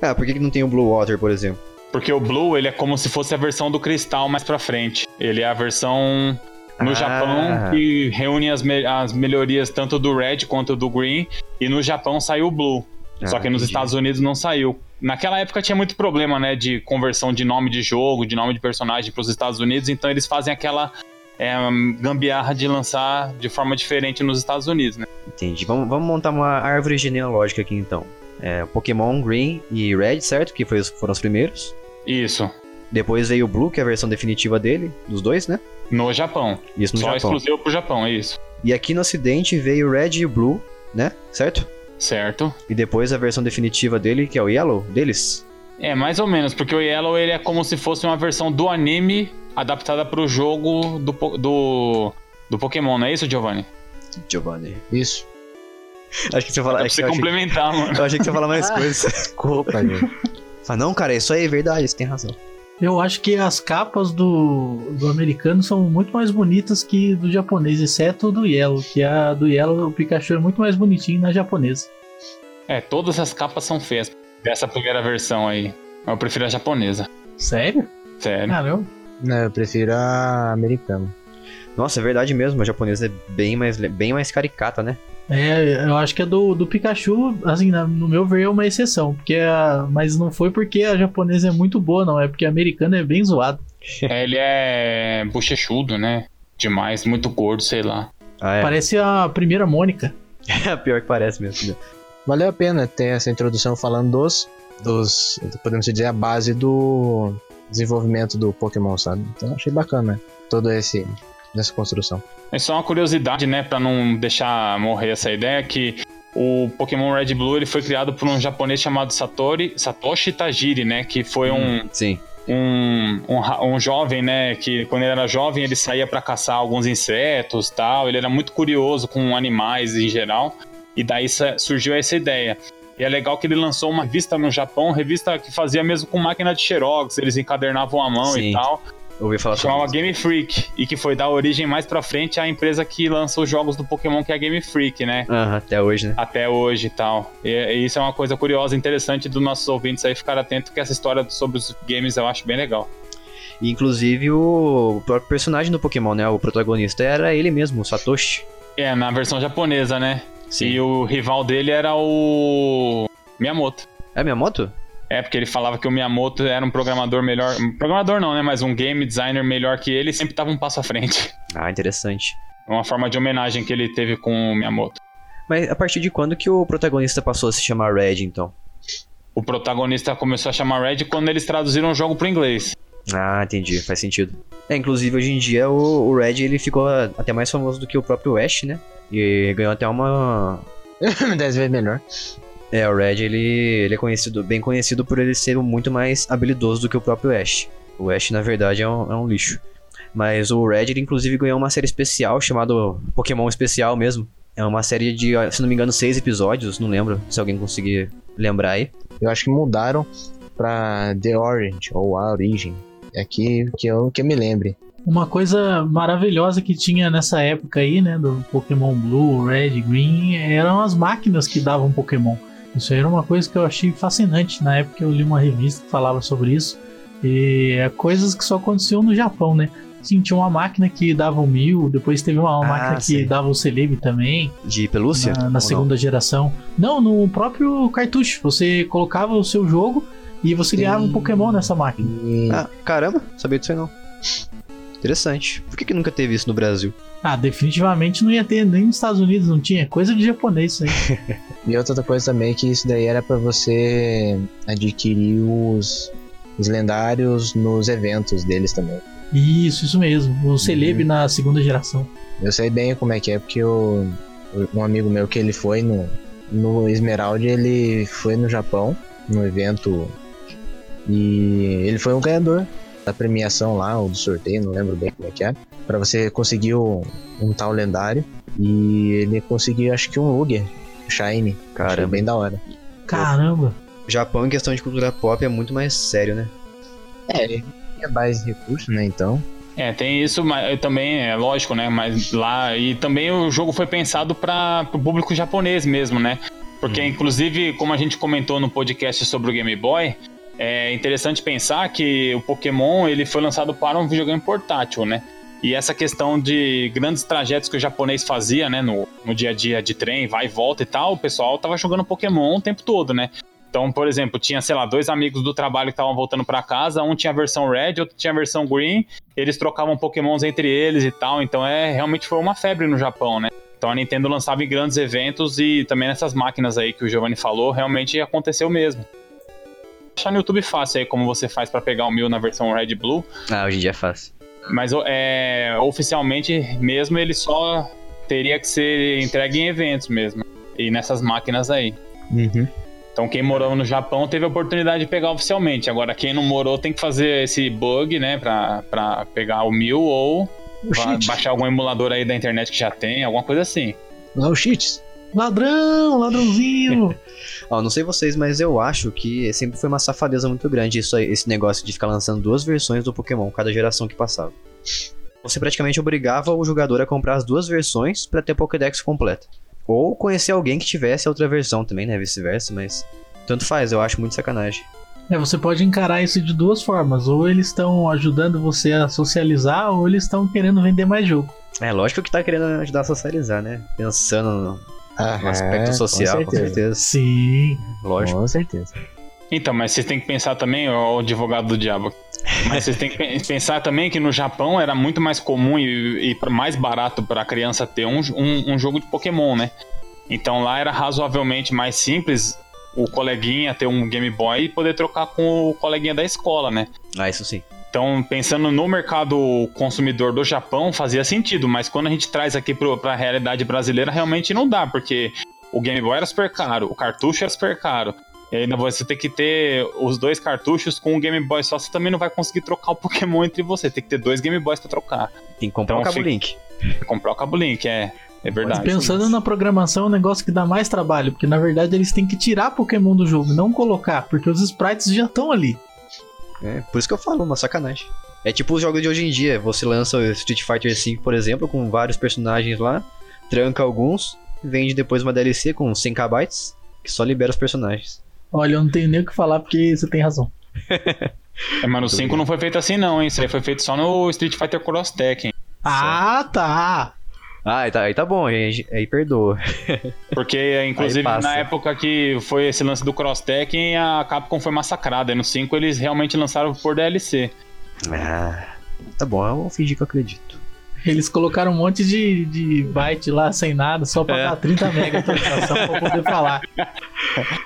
Ah, por que, que não tem o Blue Water, por exemplo? Porque o Blue, ele é como se fosse a versão do Cristal mais pra frente. Ele é a versão no Ah. Japão que reúne as, me- as melhorias tanto do Red quanto do Green. E no Japão saiu o Blue. Só Ah, que nos entendi. Estados Unidos não saiu. Naquela época tinha muito problema, né, de conversão de nome de jogo, de nome de personagem pros Estados Unidos, então eles fazem aquela é, gambiarra de lançar de forma diferente nos Estados Unidos, né? Entendi. Vamos, vamos montar uma árvore genealógica aqui então. É, Pokémon Green e Red, certo? Que foi os- foram os primeiros. Isso. Depois veio o Blue, que é a versão definitiva dele, dos dois, né? No Japão. Isso no Só Japão. exclusivo pro Japão, é isso. E aqui no ocidente veio o Red e o Blue, né? Certo? Certo. E depois a versão definitiva dele, que é o Yellow, deles. É, mais ou menos, porque o Yellow ele é como se fosse uma versão do anime adaptada pro jogo do, do, do Pokémon, não é isso, Giovanni? Giovanni. Isso. Acho que você ia falar. É pra acho você achei- complementar, mano. eu achei que você ia falar mais Ah. coisas. Desculpa, gente. Fala, não, cara, isso aí é verdade, você tem razão. Eu acho que as capas do, do americano são muito mais bonitas que do japonês, exceto do Yellow, que a do Yellow, o Pikachu é muito mais bonitinho na japonesa. É, todas as capas são feias dessa primeira versão aí. Eu prefiro a japonesa. Sério? Sério. Caramba. Não, eu prefiro a americana. Nossa, é verdade mesmo, a japonesa é bem mais, bem mais caricata, né? É, eu acho que a do, do Pikachu, assim, na- no meu ver, é uma exceção. Porque a, mas não foi porque a japonesa é muito boa, não. É porque a americana é bem zoada. É, ele é bochechudo, né? Demais, muito gordo, sei lá. Ah, é. Parece a primeira Mônica. Pior que parece mesmo. Valeu a pena ter essa introdução falando dos, dos podemos dizer, a base do desenvolvimento do Pokémon, sabe? Então achei bacana todo esse nessa construção. É só uma curiosidade, né, Pra não deixar morrer essa ideia que o Pokémon Red e Blue ele foi criado por um japonês chamado Satori, Satoshi Tajiri, né, que foi um, Sim. um, um, um jovem, né, que quando ele era jovem ele saía pra caçar alguns insetos, tal, ele era muito curioso com animais em geral, e daí surgiu essa ideia. E é legal que ele lançou uma revista no Japão, revista que fazia mesmo com máquina de xerox, eles encadernavam a mão Sim. e tal. Ouvi falar sobre isso. Game Freak, e que foi dar origem mais pra frente à empresa que lança os jogos do Pokémon, que é a Game Freak, né? Aham, até hoje, né? Até hoje e tal. E, e isso é uma coisa curiosa, interessante dos nossos ouvintes aí ficar atento, que essa história sobre os games eu acho bem legal. E, inclusive o próprio personagem do Pokémon, né? O protagonista era ele mesmo, o Satoshi. É, na versão japonesa, né? E o rival dele era o Miyamoto. É minha moto? É, porque ele falava que o Miyamoto era um programador melhor. um Programador não, né? Mas um game designer melhor que ele sempre tava um passo à frente. Ah, interessante. É Uma forma de homenagem que ele teve com o Miyamoto. Mas a partir de quando que o protagonista passou a se chamar Red, então? O protagonista começou a chamar Red quando eles traduziram o jogo pro inglês. Ah, entendi, faz sentido. É, inclusive hoje em dia o, o Red ele ficou até mais famoso do que o próprio Ash, né? E ganhou até uma. Dez vezes melhor. É, o Red ele, ele é conhecido, bem conhecido por ele ser muito mais habilidoso do que o próprio Ash. O Ash, na verdade, é um, é um lixo. Mas o Red, ele inclusive ganhou uma série especial chamada Pokémon Especial mesmo. É uma série de, se não me engano, seis episódios, não lembro, se alguém conseguir lembrar aí. Eu acho que mudaram pra The Orange ou a Origem. É aqui que eu, que eu me lembre. Uma coisa maravilhosa que tinha nessa época aí, né, do Pokémon Blue, Red, Green, eram as máquinas que davam Pokémon. Isso aí era uma coisa que eu achei fascinante. Na época eu li uma revista que falava sobre isso. E é coisas que só aconteciam no Japão, né? Sim, tinha uma máquina que dava o Mil, depois teve uma Ah, máquina que dava o Celebi também, De pelúcia? na, na não? segunda geração. Não, no próprio cartucho. Você colocava o seu jogo e você ganhava um Pokémon nessa máquina. Ah, caramba, sabia disso aí não. Interessante. Por que, que nunca teve isso no Brasil? Ah, definitivamente não ia ter nem nos Estados Unidos, não tinha. Coisa de japonês isso aí. E outra coisa também é que isso daí era pra você adquirir os, os lendários nos eventos deles também. Isso, isso mesmo. O Celeb na segunda geração. Eu sei bem como é que é, porque o, um amigo meu que ele foi no, no Esmeralda, ele foi no Japão, no evento, e ele foi um ganhador da premiação lá, ou do sorteio, não lembro bem como é que é, pra você conseguir o- um tal lendário, e ele conseguiu acho que um Luger, Shine, Caramba. bem da hora. Caramba. O Japão, em questão de cultura pop, é muito mais sério, né? É, tinha mais recurso, né? Então. É, tem isso, mas também é lógico, né? Mas lá e também o jogo foi pensado para o público japonês mesmo, né? Porque inclusive, como a gente comentou no podcast sobre o Game Boy, é interessante pensar que o Pokémon ele foi lançado para um videogame portátil, né? E essa questão de grandes trajetos que o japonês fazia, né, no, no dia a dia de trem, vai e volta e tal, o pessoal tava jogando Pokémon o tempo todo, né? Então, por exemplo, tinha, sei lá, dois amigos do trabalho que estavam voltando para casa, um tinha a versão Red, outro tinha a versão Green, eles trocavam Pokémons entre eles e tal, então é realmente foi uma febre no Japão, né? Então a Nintendo lançava em grandes eventos e também nessas máquinas aí que o Giovanni falou, realmente aconteceu mesmo. Achar no YouTube fácil aí como você faz para pegar o mil na versão Red Blue, Ah, hoje em dia é fácil. mas é, oficialmente mesmo ele só teria que ser entregue em eventos mesmo. E nessas máquinas aí. Uhum. Então quem morou no Japão teve a oportunidade de pegar oficialmente. Agora quem não morou tem que fazer esse bug, né, pra, pra pegar o mil ou baixar algum emulador aí da internet que já tem, alguma coisa assim. Lá os cheats. Ladrão, ladrãozinho. Ó, não sei vocês, mas eu acho que sempre foi uma safadeza muito grande isso aí, esse negócio de ficar lançando duas versões do Pokémon cada geração que passava. Você praticamente obrigava o jogador a comprar as duas versões pra ter a Pokédex completa. Ou conhecer alguém que tivesse a outra versão também, né? Vice-versa, mas tanto faz, eu acho muito sacanagem. É, você pode encarar isso de duas formas. Ou eles estão ajudando você a socializar, ou eles estão querendo vender mais jogo. É lógico que tá querendo ajudar a socializar, né? Pensando no, no aspecto social, com certeza. Sim. Lógico. Com certeza. Então, mas vocês têm que pensar também, ó, o advogado do diabo. Mas vocês têm que pe- pensar também que no Japão era muito mais comum e, e mais barato para a criança ter um, um, um jogo de Pokémon, né? Então lá era razoavelmente mais simples o coleguinha ter um Game Boy e poder trocar com o coleguinha da escola, né? Ah, isso sim. Então, pensando no mercado consumidor do Japão, fazia sentido, mas quando a gente traz aqui para a realidade brasileira, realmente não dá, porque o Game Boy era super caro, o cartucho era super caro. E ainda você tem que ter os dois cartuchos com o Game Boy só, você também não vai conseguir trocar o Pokémon entre você. Tem que ter dois Game Boys para trocar. Tem que comprar Então o Cabo fica- Link. Comprar o Cabo Link, é, é verdade. Pensando na programação, é um negócio que dá mais trabalho, porque na verdade eles têm que tirar Pokémon do jogo, não colocar, porque os sprites já estão ali. É, por isso que eu falo, uma sacanagem. É tipo os jogos de hoje em dia. Você lança o Street Fighter V, por exemplo, com vários personagens lá, tranca alguns, vende depois uma DLC com 100 KB, que só libera os personagens. Olha, eu não tenho nem o que falar porque você tem razão. É, mas no 5 não foi feito assim não, hein? Isso aí foi feito só no Street Fighter Cross Tekken. Ah, tá. Ah, aí tá, aí tá bom, aí, aí perdoa. Porque, inclusive, na época que foi esse lance do Cross Tekken, a Capcom foi massacrada. E no 5 eles realmente lançaram por DLC. Ah, tá bom, eu vou fingir que eu acredito. Eles colocaram um monte de, de byte lá sem nada, só pra É. dar 30 mega de atualização pra poder falar.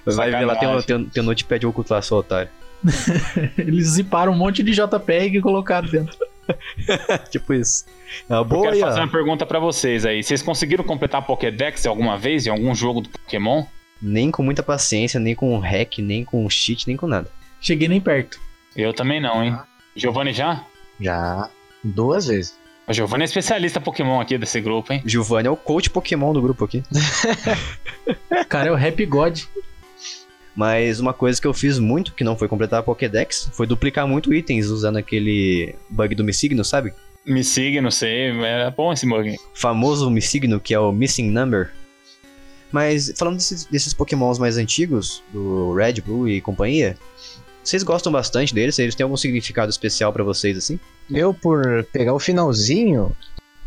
Vai ver lá, tem um, Sacanagem. tem, tem um notepad oculto lá, seu otário. Eles ziparam um monte de JPEG e colocaram dentro. tipo isso. Ah, Eu boa quero aí, fazer uma pergunta pra vocês aí. Vocês conseguiram completar Pokédex alguma vez em algum jogo do Pokémon? Nem com muita paciência, nem com hack, nem com cheat, nem com nada. Cheguei nem perto. Eu também não, hein? Giovanni já? Já duas vezes. O Giovanni é especialista Pokémon aqui desse grupo, hein? Giovanni é o coach Pokémon do grupo aqui. O cara é o Rap God. Mas uma coisa que eu fiz muito, que não foi completar a Pokédex, foi duplicar muito itens usando aquele bug do Missigno, sabe? Não sei. Era bom esse bug. famoso Missigno, que é o Missing Number. Mas falando desses, desses Pokémons mais antigos, do Red, Blue e companhia, vocês gostam bastante deles? Eles têm algum significado especial pra vocês assim? Eu, por pegar o finalzinho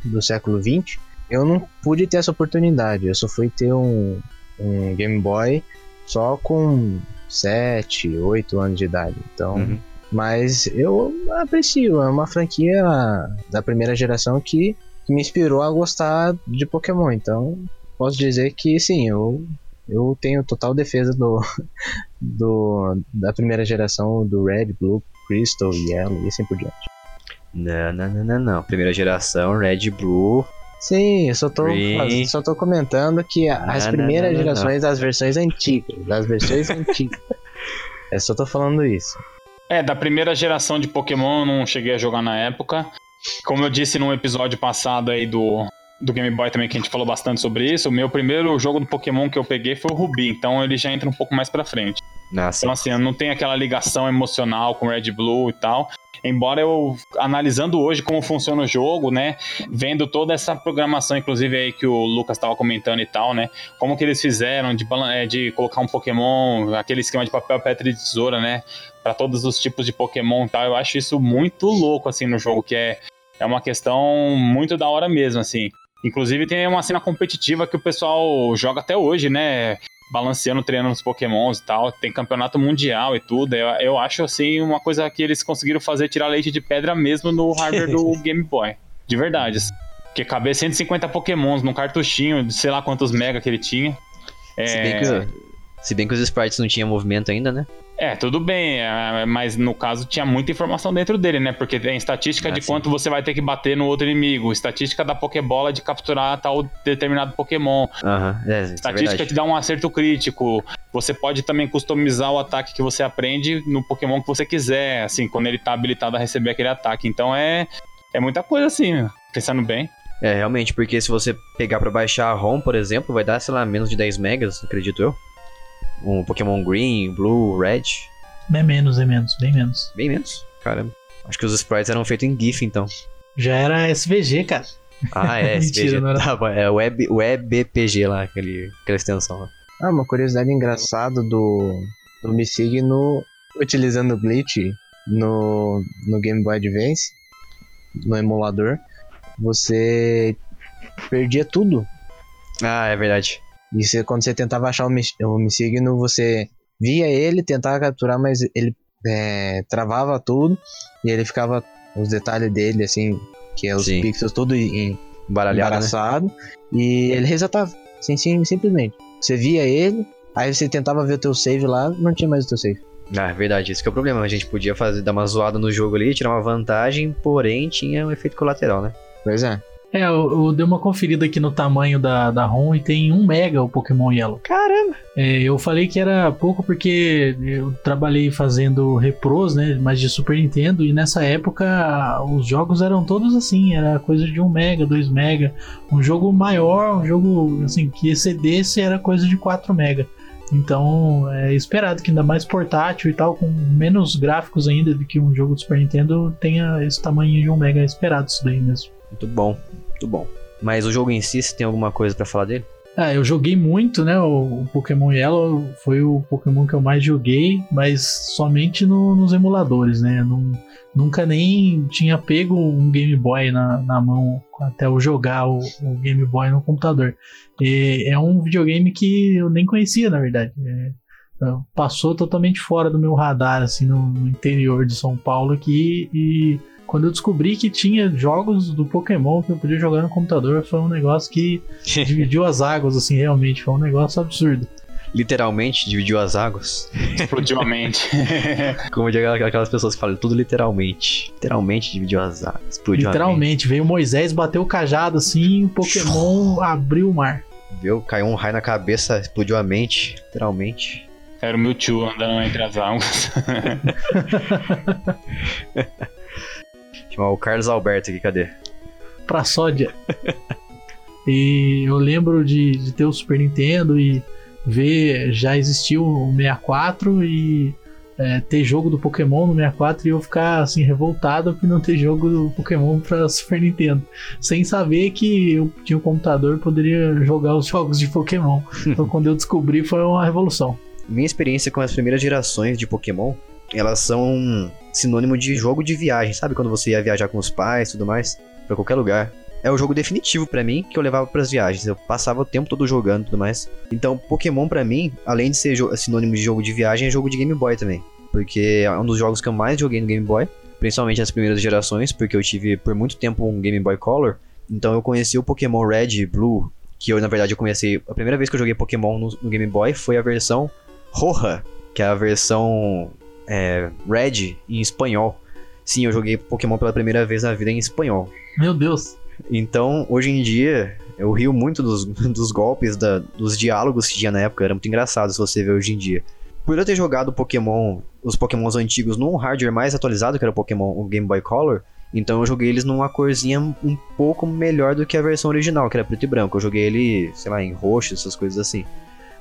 do século XX, eu não pude ter essa oportunidade. Eu só fui ter um, um Game Boy só com 7, 8 anos de idade. Então, Uhum. mas eu aprecio. É uma franquia da primeira geração que, que me inspirou a gostar de Pokémon. Então, posso dizer que sim, eu, eu tenho total defesa do, do da primeira geração do Red, Blue, Crystal, Yellow e assim por diante. Não, não, não, não, não. Primeira geração, Red, Blue. Sim, eu só tô, só tô comentando que as Não, primeiras não, não, não, gerações das versões antigas, das versões antigas. Eu só tô falando isso. É, da primeira geração de Pokémon eu não cheguei a jogar na época. Como eu disse num episódio passado aí do, do Game Boy também, que a gente falou bastante sobre isso, o meu primeiro jogo do Pokémon que eu peguei foi o Ruby, então ele já entra um pouco mais pra frente. Nossa. Então, assim, eu não tenho aquela ligação emocional com Red Blue e tal. Embora eu, analisando hoje como funciona o jogo, né? Vendo toda essa programação, inclusive aí que o Lucas estava comentando e tal, né? Como que eles fizeram de, é, de colocar um Pokémon, aquele esquema de papel, pedra e tesoura, né? Para todos os tipos de Pokémon e tal. Eu acho isso muito louco, assim, no jogo, que é, é uma questão muito da hora mesmo, assim. Inclusive tem uma cena competitiva que o pessoal joga até hoje, né? Balanceando, treinando os pokémons e tal. Tem campeonato mundial e tudo. Eu, eu acho, assim, uma coisa que eles conseguiram fazer tirar leite de pedra mesmo no hardware do Game Boy. De verdade. Assim. Porque caber 150 pokémons num cartuchinho de sei lá quantos mega que ele tinha. É... Se, bem que, se bem que os sprites não tinham movimento ainda, né? É, tudo bem, é, mas no caso tinha muita informação dentro dele, né? Porque tem estatística ah, de sim. quanto você vai ter que bater no outro inimigo, estatística da Pokébola de capturar tal determinado Pokémon, uhum. é, estatística é de dar um acerto crítico. Você pode também customizar o ataque que você aprende no Pokémon que você quiser, assim, quando ele tá habilitado a receber aquele ataque. Então é, é muita coisa assim, pensando bem. É, realmente, porque se você pegar para baixar a ROM, por exemplo, vai dar, sei lá, menos de 10 megas, acredito eu um Pokémon Green, Blue, Red. É menos, é menos, bem menos. Bem menos? Caramba. Acho que os sprites eram feitos em GIF, então. Já era SVG, cara. Ah, é, SVG. Mentira, tá, é Web, WebPG lá, aquele, aquela extensão lá. Ah, uma curiosidade engraçada do, do Misig no utilizando o Bleach no, no Game Boy Advance, no emulador, você perdia tudo. Ah, é verdade. E você, quando você tentava achar o Missigno, você via ele, tentava capturar, mas ele é, travava tudo e ele ficava os detalhes dele, assim, que é os Sim. pixels todo em, embaraçado, né? e ele resetava, assim, sim, simplesmente. Você via ele, aí você tentava ver o teu save lá, não tinha mais o teu save. Ah, é verdade, isso que é o problema. A gente podia fazer, dar uma zoada no jogo ali, tirar uma vantagem, porém tinha um efeito colateral, né? Pois é. É, eu, eu, dei uma conferida aqui no tamanho da, da ROM e tem 1 mega o Pokémon Yellow. Caramba! É, eu falei que era pouco porque eu trabalhei fazendo repros, né, mas de Super Nintendo, e nessa época os jogos eram todos assim, era coisa de 1 mega, 2 mega. Um jogo maior, um jogo assim, que excedesse era coisa de 4 mega. Então é esperado que ainda mais portátil e tal, com menos gráficos ainda do que um jogo do Super Nintendo, tenha esse tamanho de 1 mega. É esperado isso daí mesmo. Muito bom, muito bom. Mas o jogo em si, você tem alguma coisa para falar dele? Ah, eu joguei muito, né? O, o, Pokémon Yellow foi o Pokémon que eu mais joguei, mas somente no, nos emuladores, né? Não, nunca nem tinha pego um Game Boy na, na mão até eu jogar o, o Game Boy no computador. E é um videogame que eu nem conhecia, na verdade. É, passou totalmente fora do meu radar, assim, no, no interior de São Paulo aqui e quando eu descobri que tinha jogos do Pokémon que eu podia jogar no computador, foi um negócio que dividiu as águas, assim, realmente. Foi um negócio absurdo. Literalmente dividiu as águas. Explodiu a mente. Como de aquelas pessoas que falam tudo literalmente. Literalmente dividiu as águas. Explodiu literalmente, veio Moisés, bateu o cajado assim, o Pokémon abriu o mar. Viu? Caiu um raio na cabeça, explodiu a mente, literalmente. Era o Mewtwo andando entre as águas. Chamar o Carlos Alberto aqui, cadê? Pra sódia. e eu lembro de, de ter o Super Nintendo e ver já existiu o 64 e é, ter jogo do Pokémon no 64 e eu ficar assim revoltado por não ter jogo do Pokémon para Super Nintendo, sem saber que eu tinha um computador e poderia jogar os jogos de Pokémon. Então quando eu descobri foi uma revolução. Minha experiência com as primeiras gerações de Pokémon elas são sinônimo de jogo de viagem, sabe? Quando você ia viajar com os pais e tudo mais, para qualquer lugar. É o jogo definitivo para mim que eu levava para as viagens. Eu passava o tempo todo jogando e tudo mais. Então, Pokémon para mim, além de ser sinônimo de jogo de viagem, é jogo de Game Boy também. Porque é um dos jogos que eu mais joguei no Game Boy, principalmente nas primeiras gerações, porque eu tive por muito tempo um Game Boy Color. Então eu conheci o Pokémon Red e Blue, que eu na verdade eu comecei. A primeira vez que eu joguei Pokémon no, no Game Boy foi a versão Roja, que é a versão é, Red em espanhol. Sim, eu joguei Pokémon pela primeira vez na vida em espanhol. Meu Deus. Então, hoje em dia, eu rio muito dos, dos golpes, da, dos diálogos que tinha na época. Era muito engraçado se você ver hoje em dia. Por eu ter jogado Pokémon, os Pokémons antigos num hardware mais atualizado, que era o Pokémon o Game Boy Color, então eu joguei eles numa corzinha um pouco melhor do que a versão original, que era preto e branco. Eu joguei ele, sei lá, em roxo, essas coisas assim.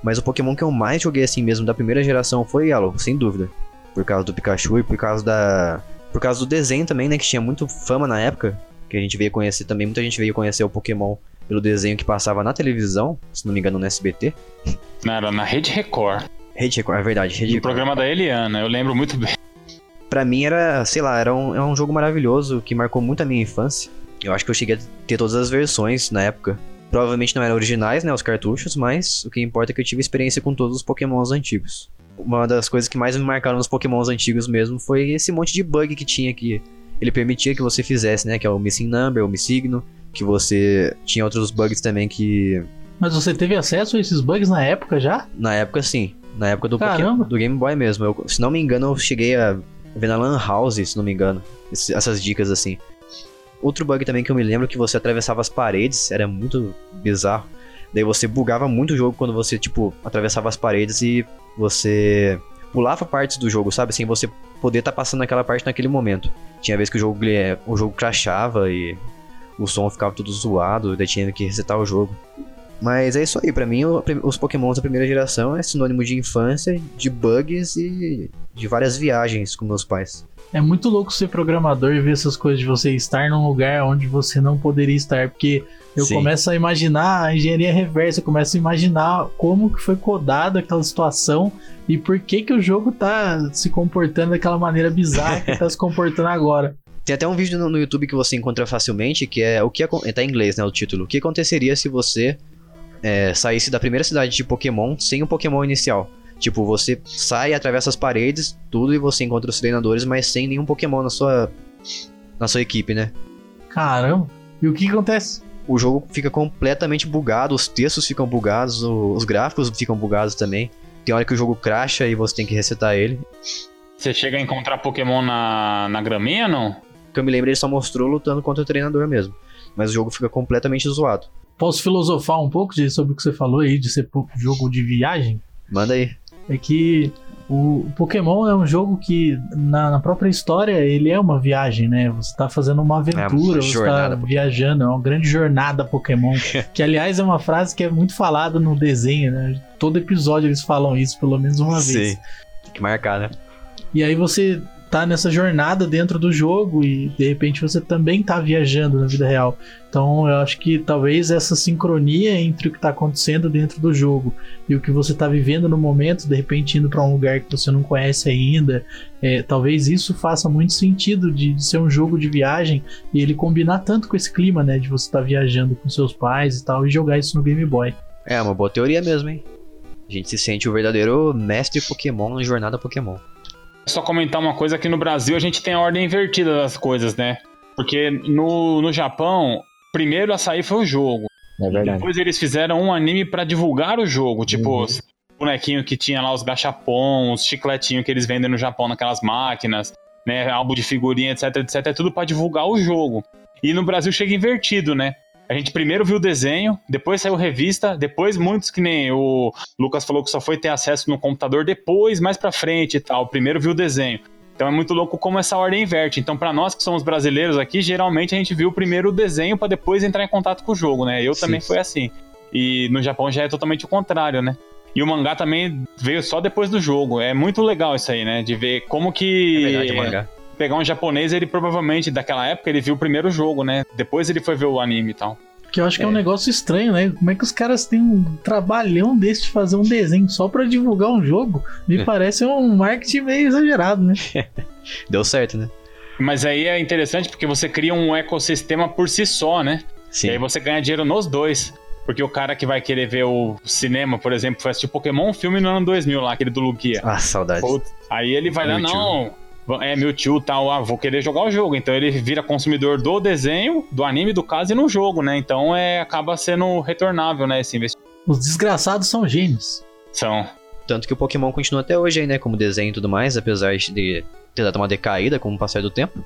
Mas o Pokémon que eu mais joguei assim mesmo da primeira geração foi Yellow, sem dúvida por causa do Pikachu e por causa da por causa do desenho também, né? Que tinha muito fama na época. Que a gente veio conhecer também. Muita gente veio conhecer o Pokémon pelo desenho que passava na televisão, se não me engano, no SBT. Não, era na Rede Record. Rede Record, é verdade, Rede No Record. programa da Eliana, eu lembro muito bem. Pra mim era, sei lá, era um, é um jogo maravilhoso que marcou muito a minha infância. Eu acho que eu cheguei a ter todas as versões na época. Provavelmente não eram originais, né, os cartuchos, mas o que importa é que eu tive experiência com todos os Pokémons antigos. Uma das coisas que mais me marcaram nos Pokémons antigos mesmo foi esse monte de bug que tinha que ele permitia que você fizesse, né, que é o Missing Number, o Missigno, que você tinha outros bugs também que Mas você teve acesso a esses bugs na época já? na época sim, na época do, Caramba. Poké- do Game Boy mesmo. Eu- se não me engano, eu cheguei a ver na Lan House, se não me engano, esse- essas dicas assim. Outro bug também que eu me lembro que você atravessava as paredes, era muito bizarro. Daí você bugava muito o jogo quando você, tipo, atravessava as paredes e você pulava partes do jogo, sabe? Sem você poder estar passando aquela parte naquele momento. Tinha vez que o jogo, o jogo crashava e o som ficava tudo zoado, daí tinha que resetar o jogo. Mas é isso aí, pra mim os Pokémons da primeira geração é sinônimo de infância, de bugs e de várias viagens com meus pais. É muito louco ser programador e ver essas coisas de você estar num lugar onde você não poderia estar, porque eu Sim. começo a imaginar a engenharia reversa, eu começo a imaginar como que foi codada aquela situação e por que que o jogo tá se comportando daquela maneira bizarra que tá se comportando agora. Tem até um vídeo no, no YouTube que você encontra facilmente, que é o que tá em inglês, né, o título. O que aconteceria se você é, saísse da primeira cidade de Pokémon sem o Pokémon inicial? Tipo, você sai, atravessa as paredes, tudo, e você encontra os treinadores, mas sem nenhum Pokémon na sua, na sua equipe, né? Caramba. E o que acontece? O jogo fica completamente bugado, os textos ficam bugados, o- os gráficos ficam bugados também. Tem hora que o jogo crasha e você tem que resetar ele. Você chega a encontrar Pokémon na, na graminha, não? que eu me lembro, ele só mostrou lutando contra o treinador mesmo. Mas o jogo fica completamente zoado. Posso filosofar um pouco sobre o que você falou aí, de ser jogo de viagem? Manda aí. é que o Pokémon é um jogo que, na, na própria história, ele é uma viagem, né? Você tá fazendo uma aventura, uma você tá Pokémon. viajando, é uma grande jornada Pokémon. que, aliás, é uma frase que é muito falada no desenho, né? Todo episódio eles falam isso, pelo menos uma vez. Sim. Tem que marcar, né? E aí você tá nessa jornada dentro do jogo e de repente você também tá viajando na vida real. Então eu acho que talvez essa sincronia entre o que tá acontecendo dentro do jogo e o que você tá vivendo no momento, de repente indo para um lugar que você não conhece ainda, é, talvez isso faça muito sentido de, de ser um jogo de viagem e ele combinar tanto com esse clima, né, de você estar viajando com seus pais e tal e jogar isso no Game Boy. É uma boa teoria mesmo, hein? A gente se sente o verdadeiro mestre Pokémon na jornada Pokémon. Só comentar uma coisa que no Brasil a gente tem a ordem invertida das coisas, né? Porque no, no Japão, primeiro a sair foi o jogo. É verdade. Depois eles fizeram um anime pra divulgar o jogo, tipo Uhum. os bonequinho que tinha lá os gachapon, os chicletinhos que eles vendem no Japão naquelas máquinas, né, álbum de figurinha, etc, etc, é tudo pra divulgar o jogo. E no Brasil chega invertido, né? A gente primeiro viu o desenho, depois saiu revista, depois muitos que nem o Lucas falou que só foi ter acesso no computador depois, mais pra frente e tal. Primeiro viu o desenho. Então é muito louco como essa ordem inverte. Então, pra nós que somos brasileiros aqui, geralmente a gente viu primeiro o desenho pra depois entrar em contato com o jogo, né? Eu Sim. também foi assim. E no Japão já é totalmente o contrário, né? E o mangá também veio só depois do jogo. É muito legal isso aí, né? De ver como que. É verdade, o mangá. Pegar um japonês, ele provavelmente, daquela época, ele viu o primeiro jogo, né? Depois ele foi ver o anime e tal. Que eu acho que é um negócio estranho, né? Como é que os caras têm um trabalhão desse de fazer um desenho só pra divulgar um jogo? Me É. parece um marketing meio exagerado, né? Deu certo, né? Mas aí é interessante porque você cria um ecossistema por si só, né? Sim. E aí você ganha dinheiro nos dois. Porque o cara que vai querer ver o cinema, por exemplo, foi assistir Pokémon, um filme no ano 2000 lá, aquele do Lugia. Ah, saudades. Putz, Aí ele vai lá, não, é Mewtwo tal, ah, vou querer jogar o jogo. Então ele vira consumidor do desenho, do anime, do caso e no jogo, né? Então é, acaba sendo retornável, né, esse investimento. Os desgraçados são gênios. São. Tanto que o Pokémon continua até hoje aí, né? Como desenho e tudo mais, apesar de ter dado uma decaída com o passar do tempo.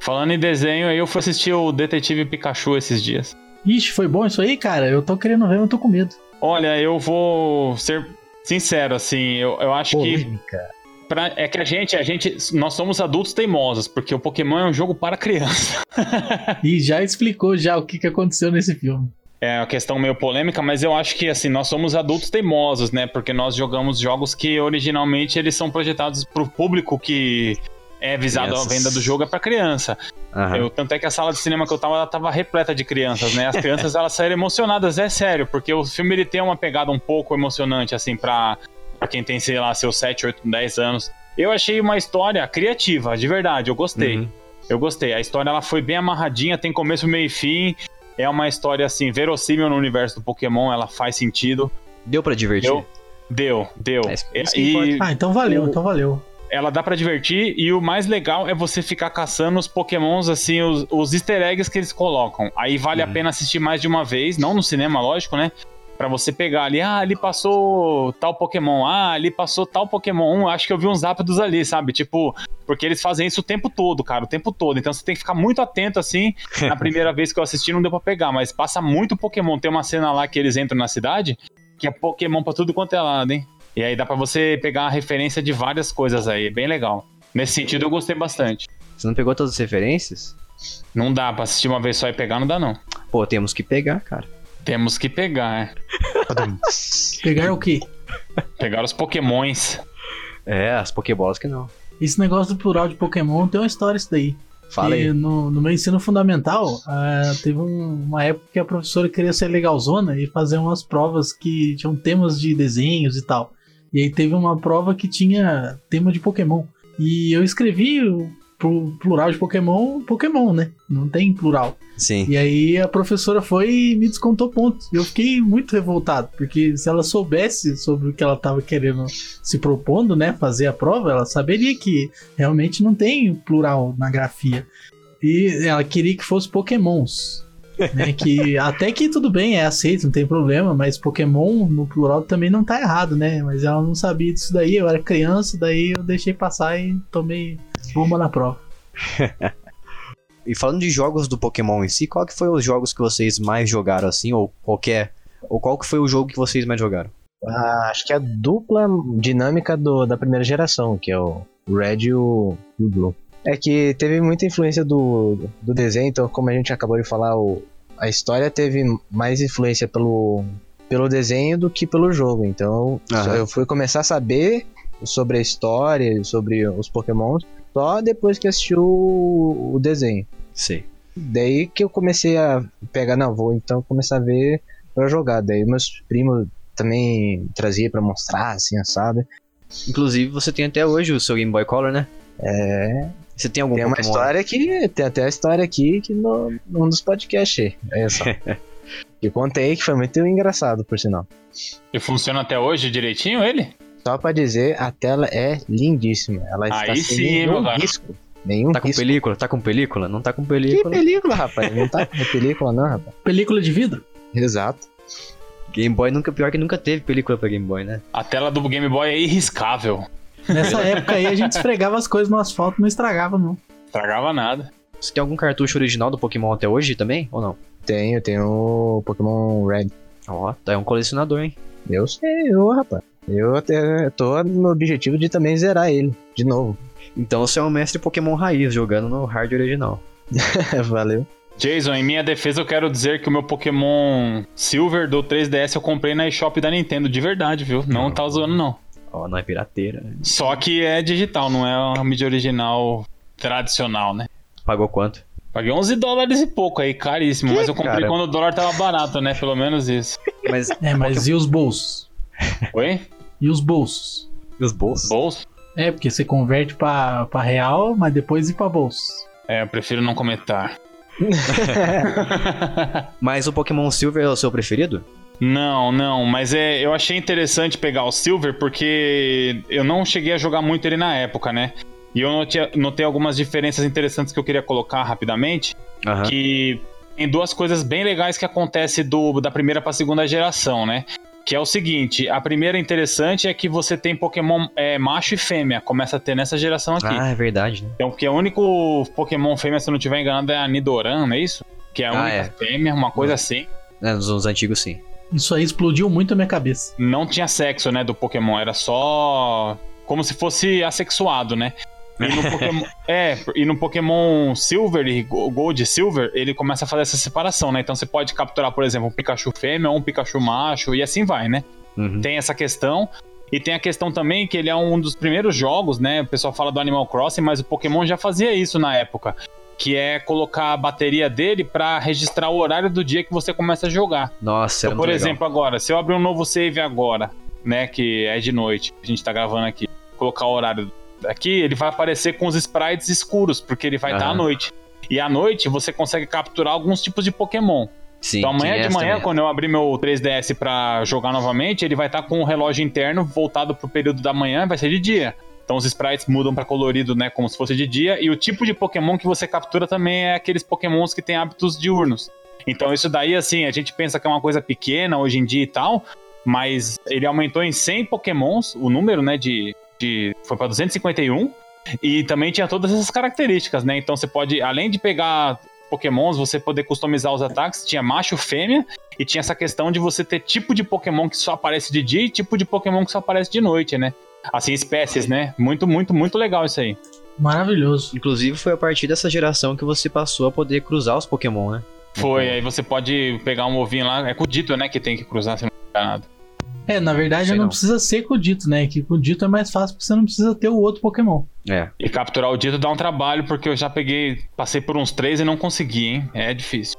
Falando em desenho, aí eu fui assistir o Detetive Pikachu esses dias. Ixi, foi bom isso aí, cara? Eu tô querendo ver, mas eu tô com medo. Olha, eu vou ser sincero, assim, eu, eu acho que Polêmica. Pra- é que a gente, a gente, nós somos adultos teimosos, porque o Pokémon é um jogo para criança. E já explicou já o que, que aconteceu nesse filme. É uma questão meio polêmica, mas eu acho que assim, nós somos adultos teimosos, né? Porque nós jogamos jogos que originalmente eles são projetados pro público que É visado Crianças. a venda do jogo é pra criança. Aham. Eu, tanto é que a sala de cinema que eu tava, ela tava repleta de crianças, né? As crianças, elas saíram emocionadas, é sério, porque o filme ele tem uma pegada um pouco emocionante, assim, pra, pra quem tem, sei lá, seus 7, 8, 10 anos. Eu achei uma história criativa, de verdade, eu gostei. Uhum. Eu gostei. A história, ela foi bem amarradinha, tem começo, meio e fim. É uma história, assim, verossímil no universo do Pokémon, ela faz sentido. Deu pra divertir? Deu? Deu, deu. É que e Ah, então valeu, O- então valeu. ela dá pra divertir e o mais legal é você ficar caçando os pokémons, assim, os, os easter eggs que eles colocam. Aí vale a Uhum. pena assistir mais de uma vez, não no cinema, lógico, né? Pra você pegar ali, ah, ali passou tal Pokémon, ah, ali passou tal Pokémon, acho que eu vi uns rápidos ali, sabe? Tipo, porque eles fazem isso o tempo todo, cara, o tempo todo. Então você tem que ficar muito atento, assim. Na primeira vez que eu assisti não deu pra pegar, mas passa muito Pokémon. Tem uma cena lá que eles entram na cidade, que é Pokémon pra tudo quanto é lado, hein? E aí dá pra você pegar a referência de várias coisas aí, bem legal. Nesse sentido eu gostei bastante. Você não pegou todas as referências? Não dá pra assistir uma vez só e pegar, não dá não. Pô, temos que pegar, cara. Temos que pegar. Pegar o quê? Pegar os pokémons. É, as Pokébolas que não. Esse negócio do plural de Pokémon tem uma história isso daí. Fala aí. No, no meu ensino fundamental, ah, teve um- uma época que a professora queria ser legalzona e fazer umas provas que tinham temas de desenhos e tal. E aí teve uma prova que tinha tema de Pokémon. E eu escrevi plural de Pokémon, Pokémon, né? Não tem plural. Sim. E aí a professora foi e me descontou pontos. Eu fiquei muito revoltado, porque se ela soubesse sobre o que ela estava querendo se propondo, né, fazer a prova, ela saberia que realmente não tem plural na grafia. E ela queria que fosse Pokémons. Né, que até que tudo bem, é aceito, não tem problema, mas Pokémon no plural também não tá errado, né? Mas ela não sabia disso daí, eu era criança, daí eu deixei passar e tomei bomba na prova. E falando de jogos do Pokémon em si, qual que foi os jogos que vocês mais jogaram assim, ou qualquer... Ou qual que foi o jogo que vocês mais jogaram? Ah, acho que é a dupla dinâmica do, da primeira geração, que é o Red e o, e o Blue. É que teve muita influência do, do desenho, então como a gente acabou de falar, o, a história teve mais influência pelo, pelo desenho do que pelo jogo. Então Aham. eu fui começar a saber sobre a história, sobre os Pokémon, só depois que assisti o, o desenho. Sei. Daí que eu comecei a pegar, não, vou então começar a ver pra jogar. Daí meus primos também trazia pra mostrar, assim, sabe? Inclusive, você tem até hoje o seu Game Boy Color, né? É. Você tem algum Tem uma Pokémon? história aqui, tem até a história aqui que no, num dos podcasts. É só. que contei que foi muito engraçado, por sinal. E funciona até hoje direitinho ele? Só pra dizer, a tela é lindíssima. Ela está Aí sem sim, nenhum risco. Nenhum Tá com risco. película? Tá com película? Não tá com Que película. película, rapaz? Não tá com película, não, rapaz. Película de vidro? Exato. Game Boy nunca, pior que nunca teve película pra Game Boy, né? A tela do Game Boy é irriscável. Nessa época aí a gente esfregava as coisas no asfalto, não estragava não. Estragava nada. Você tem algum cartucho original do Pokémon até hoje também? Ou não? Tenho, tenho o Pokémon Red. Ó, tá é um colecionador, hein? Eu sei, eu, rapaz. Eu até tô no objetivo de também zerar ele, de novo. Então você é um mestre Pokémon raiz jogando no hard original. Valeu. Jason, em minha defesa eu quero dizer que o meu Pokémon Silver do 3DS eu comprei na eShop da Nintendo, de verdade, viu? Não tá zoando, não. Ó, não é pirateira. né? Só que é digital, não é uma mídia original tradicional, né? Pagou quanto? Paguei 11 dólares e pouco aí, caríssimo. Que, mas eu comprei cara? quando o dólar tava barato, né? Pelo menos isso. Mas É, mas e os bolsos? Oi? E os bolsos? e os bolsos? Bolso? É, porque você converte pra, pra real, mas depois ir pra bolso. É, eu prefiro não comentar. Mas o Pokémon Silver é o seu preferido? Não, não, mas é, eu achei interessante pegar o Silver porque eu não cheguei a jogar muito ele na época, né? E eu notei, notei algumas diferenças interessantes que eu queria colocar rapidamente. Aham. que tem duas coisas bem legais que acontecem do, da primeira para segunda geração, né? Que é o seguinte, a primeira interessante é que você tem Pokémon é, macho e fêmea, começa a ter nessa geração aqui. Ah, é verdade, né? Então, porque o único Pokémon fêmea, se eu não estiver enganado, é a Nidoran, não é isso? Que é a Ah, única é. fêmea, uma coisa assim. É, nos antigos, sim. Isso aí explodiu muito a minha cabeça. Não tinha sexo, né, do Pokémon, era só como se fosse assexuado, né? E no Pokémon, é, e no Pokémon Silver e Go- Gold e Silver, ele começa a fazer essa separação, né? Então você pode capturar, por exemplo, um Pikachu fêmea ou um Pikachu macho e assim vai, né? Uhum. Tem essa questão. E tem a questão também que ele é um dos primeiros jogos, né? O pessoal fala do Animal Crossing, mas o Pokémon já fazia isso na época. Que é colocar a bateria dele para registrar o horário do dia que você começa a jogar. Nossa, Então, por muito legal. exemplo, agora, se eu abrir um novo save agora, né? Que é de noite, a gente tá gravando aqui, colocar o horário aqui, ele vai aparecer com os sprites escuros, porque ele vai estar à Aham. noite. E à noite você consegue capturar alguns tipos de Pokémon. Sim, Então amanhã de manhã, também. quando eu abrir meu 3DS pra jogar novamente, ele vai estar com o relógio interno voltado pro período da manhã, vai ser de dia. Então os sprites mudam pra colorido, né, como se fosse de dia, e o tipo de Pokémon que você captura também é aqueles Pokémons que têm hábitos diurnos. Então isso daí, assim, a gente pensa que é uma coisa pequena hoje em dia e tal, mas ele aumentou em 100 Pokémons, o número, né, de, de foi pra 251, e também tinha todas essas características, né? Então você pode, além de pegar Pokémons, você poder customizar os ataques, tinha macho, fêmea, e tinha essa questão de você ter tipo de Pokémon que só aparece de dia e tipo de Pokémon que só aparece de noite, né? Assim, espécies, né? Muito, muito, muito legal isso aí. Maravilhoso. Inclusive foi a partir dessa geração que você passou a poder cruzar os Pokémon, né? Foi, aí você pode pegar um ovinho lá, é com o Dito, né, que tem que cruzar, se não me engano. É, na verdade não, não. precisa ser com o Dito, né? Que com o Dito é mais fácil porque você não precisa ter o outro Pokémon. É. E capturar o Dito dá um trabalho, porque eu já peguei, passei por uns três e não consegui, hein? É difícil.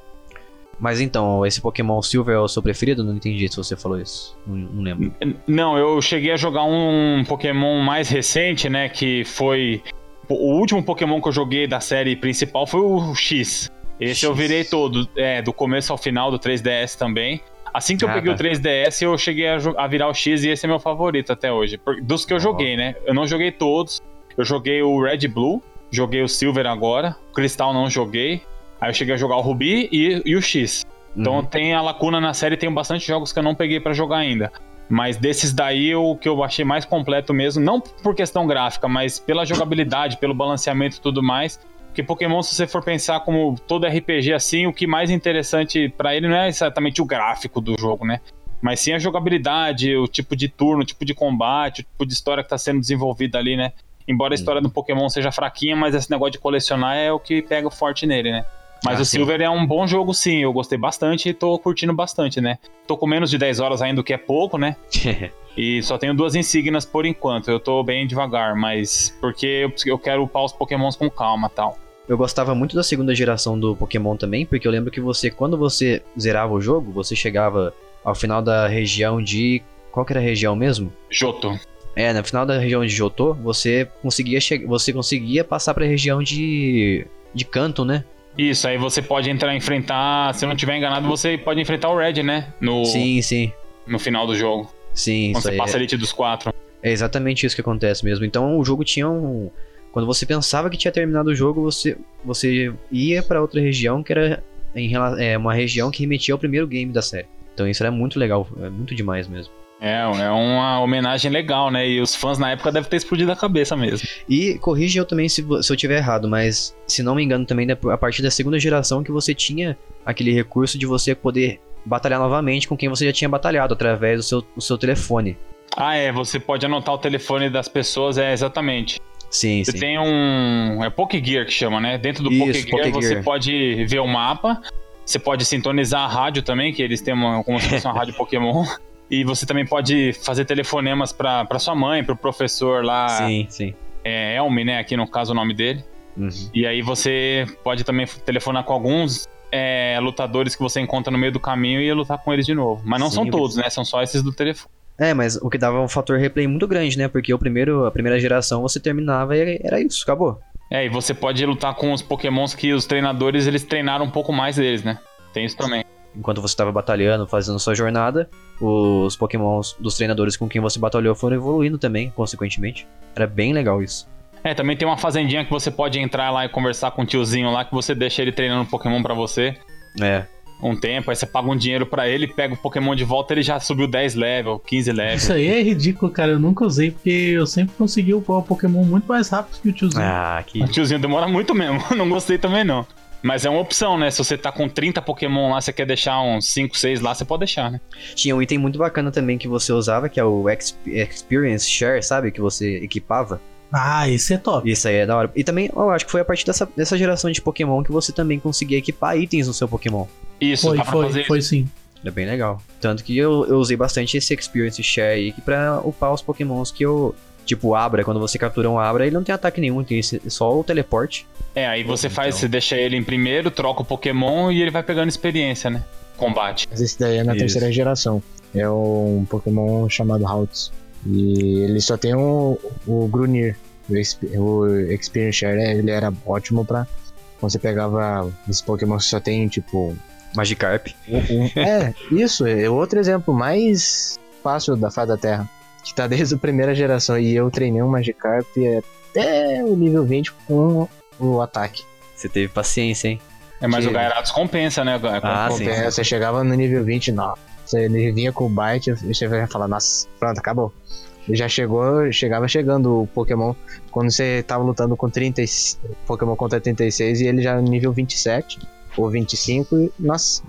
Mas então, esse Pokémon Silver é o seu preferido? Não entendi se você falou isso. Não, não lembro. Não, eu cheguei a jogar um Pokémon mais recente, né? Que foi. O último Pokémon que eu joguei da série principal foi o X. Esse eu X. virei todo, é, do começo ao final do 3DS também. Assim que eu Ah, peguei tá. o 3DS, eu cheguei a, a virar o X e esse é meu favorito até hoje. Por- dos que eu Ó. joguei, né? Eu não joguei todos. Eu joguei o Red Blue, joguei o Silver agora, o Cristal não joguei. Aí eu cheguei a jogar o Ruby e, e o X. Então Uhum. tem a lacuna na série, tem bastante jogos que eu não peguei pra jogar ainda. Mas desses daí, o que eu achei mais completo mesmo, não por questão gráfica, mas pela jogabilidade, pelo balanceamento e tudo mais. Porque Pokémon, se você for pensar como todo RPG assim, o que mais interessante pra ele não é exatamente o gráfico do jogo, né? Mas sim a jogabilidade, o tipo de turno, o tipo de combate, o tipo de história que tá sendo desenvolvida ali, né? Embora a história do Pokémon seja fraquinha, mas esse negócio de colecionar é o que pega forte nele, né? Mas Ah, o sim. Silver é um bom jogo, sim. Eu gostei bastante e tô curtindo bastante, né? Tô com menos de 10 horas ainda, o que é pouco, né? E só tenho duas insígnias por enquanto. Eu tô bem devagar, mas porque eu, eu quero upar os Pokémons com calma tal. Eu gostava muito da segunda geração do Pokémon também, porque eu lembro que você, quando você zerava o jogo, você chegava ao final da região de. Qual que era a região mesmo? Joto. É, no final da região de Jotô, você conseguia você conseguia passar pra região de. de canto, né? Isso, aí você pode entrar e enfrentar. Se eu não tiver enganado, você pode enfrentar o Red, né? No, Sim, sim. no final do jogo. Sim, Quando você aí. passa É, a Elite dos quatro. é exatamente isso que acontece mesmo. Então o jogo tinha um. Quando você pensava que tinha terminado o jogo, você, você ia pra outra região que era em, é, uma região que remetia ao primeiro game da série. Então isso era muito legal, é muito demais mesmo. É, é uma homenagem legal, né? E os fãs na época devem ter explodido a cabeça mesmo. E corrige eu também se, se eu tiver errado, mas se não me engano também, a partir da segunda geração que você tinha aquele recurso de você poder batalhar novamente com quem você já tinha batalhado através do seu, do seu telefone. Ah, é, você pode anotar o telefone das pessoas, é exatamente. Sim, Você sim. tem um. É Pokégear que chama, né? Dentro do Isso, Pokégear Pokégear. você pode ver o mapa. Você pode sintonizar a rádio também, que eles têm uma, como se fosse uma rádio Pokémon. E você também pode fazer telefonemas pra, pra sua mãe, pro professor lá, Sim, sim. é, Elmi, né? Aqui no caso o nome dele. Uhum. E aí você pode também telefonar com alguns é, lutadores que você encontra no meio do caminho e lutar com eles de novo. Mas não Sim, são todos, né? São só esses do telefone. É, mas o que dava um fator replay muito grande, né? Porque o primeiro, a primeira geração você terminava e era isso, acabou. É, e você pode lutar com os pokémons que os treinadores, eles treinaram um pouco mais deles, né? Tem isso também. Enquanto você estava batalhando, fazendo sua jornada, os pokémons dos treinadores com quem você batalhou foram evoluindo também, consequentemente. Era bem legal isso. É, também tem uma fazendinha que você pode entrar lá e conversar com o tiozinho lá, que você deixa ele treinando Pokémon pra você É, um tempo, aí você paga um dinheiro pra ele, pega o Pokémon de volta, ele já subiu 10 level, 15 level. Isso aí é ridículo, cara. Eu nunca usei porque eu sempre consegui upar o Pokémon muito mais rápido que o tiozinho. ah, que... O tiozinho demora muito mesmo, não gostei também não. Mas é uma opção, né? Se você tá com 30 Pokémon lá, você quer deixar uns 5, 6 lá, você pode deixar, né? Tinha um item muito bacana também que você usava, que é o Exp- Experience Share, sabe? Que você equipava. Ah, esse é top. Isso aí é da hora. E também, eu acho que foi a partir dessa, dessa geração de Pokémon que você também conseguia equipar itens no seu Pokémon. Isso, Foi, foi, fazer foi sim. É bem legal. Tanto que eu, eu usei bastante esse Experience Share aí pra upar os pokémons que eu... Tipo, Abra, quando você captura um Abra, ele não tem ataque nenhum, tem esse- só o teleporte. É, aí você faz, Então. você deixa ele em primeiro, troca o Pokémon e ele vai pegando experiência, né? Combate. Mas esse daí é na Isso. terceira geração. É um Pokémon chamado Haltz. E ele só tem o, o Grunir. O, o Experience Share, ele era ótimo pra... Quando você pegava esses Pokémon que só tem, tipo... Magikarp. é, isso. É outro exemplo mais fácil da face da Terra. Que tá desde a primeira geração. E eu treinei um Magikarp até o nível 20 com o ataque. Você teve paciência, hein? É, mas Que- o Gyarados compensa, né? Ah, sim. Compensa, Você chegava no nível 20, não. Você vinha com o Bite, você vai falar, nossa, pronto, acabou. Já chegou, chegava chegando o Pokémon quando você tava lutando com 30, e- Pokémon contra 36 e ele já no nível 27 ou 25, e, nossa,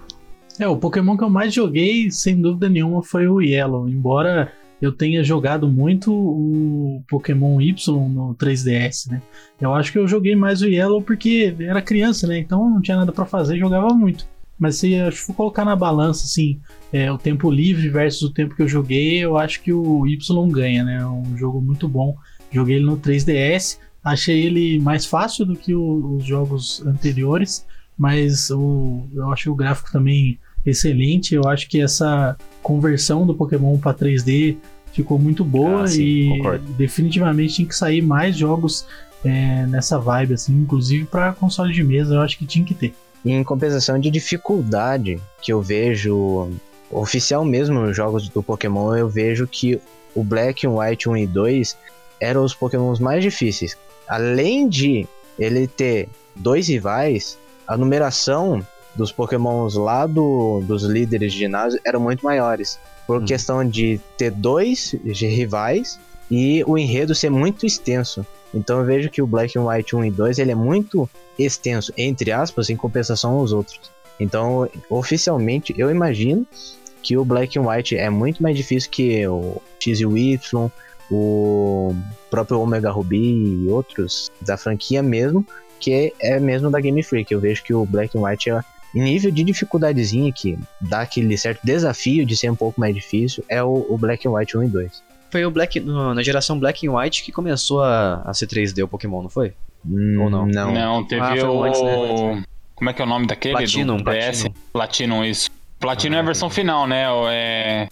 É, o Pokémon que eu mais joguei, sem dúvida nenhuma, foi o Yellow. Embora eu tenha jogado muito o Pokémon Y no 3DS, né? Eu acho que eu joguei mais o Yellow porque era criança, né? Então não tinha nada pra fazer, jogava muito. Mas se eu for colocar na balança, assim, é, o tempo livre versus o tempo que eu joguei, eu acho que o Y ganha, né? É um jogo muito bom. Joguei ele no 3DS, achei ele mais fácil do que o- os jogos anteriores, mas o, eu acho o gráfico também excelente. Eu acho que essa conversão do Pokémon para 3D ficou muito boa Ah, sim, e concordo. definitivamente tinha que sair mais jogos é, nessa vibe, assim, inclusive para console de mesa, eu acho que tinha que ter. E em compensação de dificuldade que eu vejo oficial mesmo nos jogos do Pokémon, eu vejo que o Black and White 1 e 2 eram os Pokémons mais difíceis. Além de ele ter dois rivais, a numeração dos Pokémons lá do, dos líderes de ginásio eram muito maiores. Por Hum. questão de ter dois rivais e o enredo ser muito extenso. Então eu vejo que o Black and White 1 e 2 ele é muito extenso, entre aspas, em compensação aos outros. Então, oficialmente, eu imagino que o Black and White é muito mais difícil que o X e o Y, o próprio Omega Ruby e outros da franquia mesmo, que é mesmo da Game Freak. Eu vejo que o Black and White é nível de dificuldadezinha que dá aquele certo desafio de ser um pouco mais difícil, é o, o Black and White 1 e 2. Foi o Black, no- na geração Black and White que começou a, a ser 3D o Pokémon, não foi? Ou não? Não. Não, teve Ah, o. antes, né? Como é que é o nome daquele? Platinum, do DS? Platinum. Platinum, isso. Platinum Ah, é a versão final, né? O- É.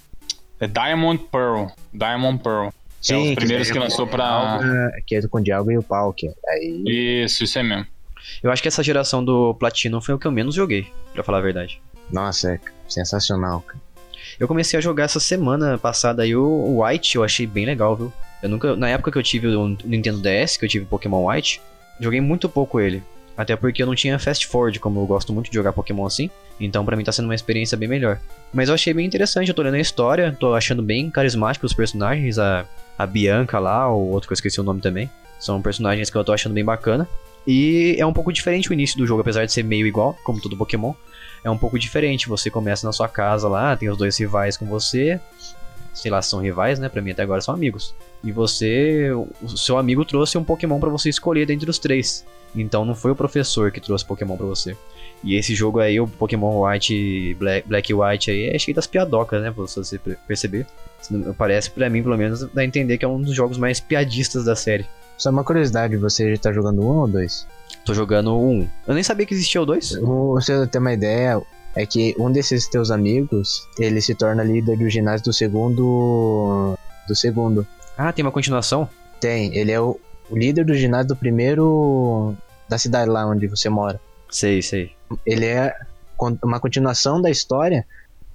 É Diamond Pearl. Diamond Pearl. Que é os primeiros que lançou pra. Que é com o Dialga e o que é- aí Isso, isso é mesmo. Eu acho que essa geração do Platinum foi o que eu menos joguei, pra falar a verdade. Nossa, é sensacional, cara. Eu comecei a jogar essa semana passada aí o White, eu achei bem legal, viu? Eu nunca, na época que eu tive o Nintendo DS, que eu tive o Pokémon White, joguei muito pouco ele. Até porque eu não tinha Fast Forward, como eu gosto muito de jogar Pokémon assim. Então pra mim tá sendo uma experiência bem melhor. Mas eu achei bem interessante, eu tô lendo a história, tô achando bem carismático os personagens, a, a Bianca lá, o outro que eu esqueci o nome também. São personagens que eu tô achando bem bacana. E é um pouco diferente o início do jogo, apesar de ser meio igual, como todo Pokémon. É um pouco diferente, você começa na sua casa lá, tem os dois rivais com você. Sei lá, são rivais, né? Pra mim até agora são amigos. E você, o seu amigo trouxe um Pokémon pra você escolher dentre os três. Então não foi o professor que trouxe Pokémon pra você. E esse jogo aí, o Pokémon White, Black, Black White aí, é cheio das piadocas, né? Pra você per- perceber. Parece pra mim, pelo menos, dá a entender que é um dos jogos mais piadistas da série. Só uma curiosidade, você tá jogando um ou dois? Tô jogando 1. Eu nem sabia que existia o 2. O- Você tem uma ideia, é que um desses teus amigos, ele se torna líder do ginásio do segundo. Do segundo. Ah, tem uma continuação? Tem, ele é o, o líder do ginásio do primeiro. da cidade lá onde você mora. Sei, sei. Ele é uma continuação da história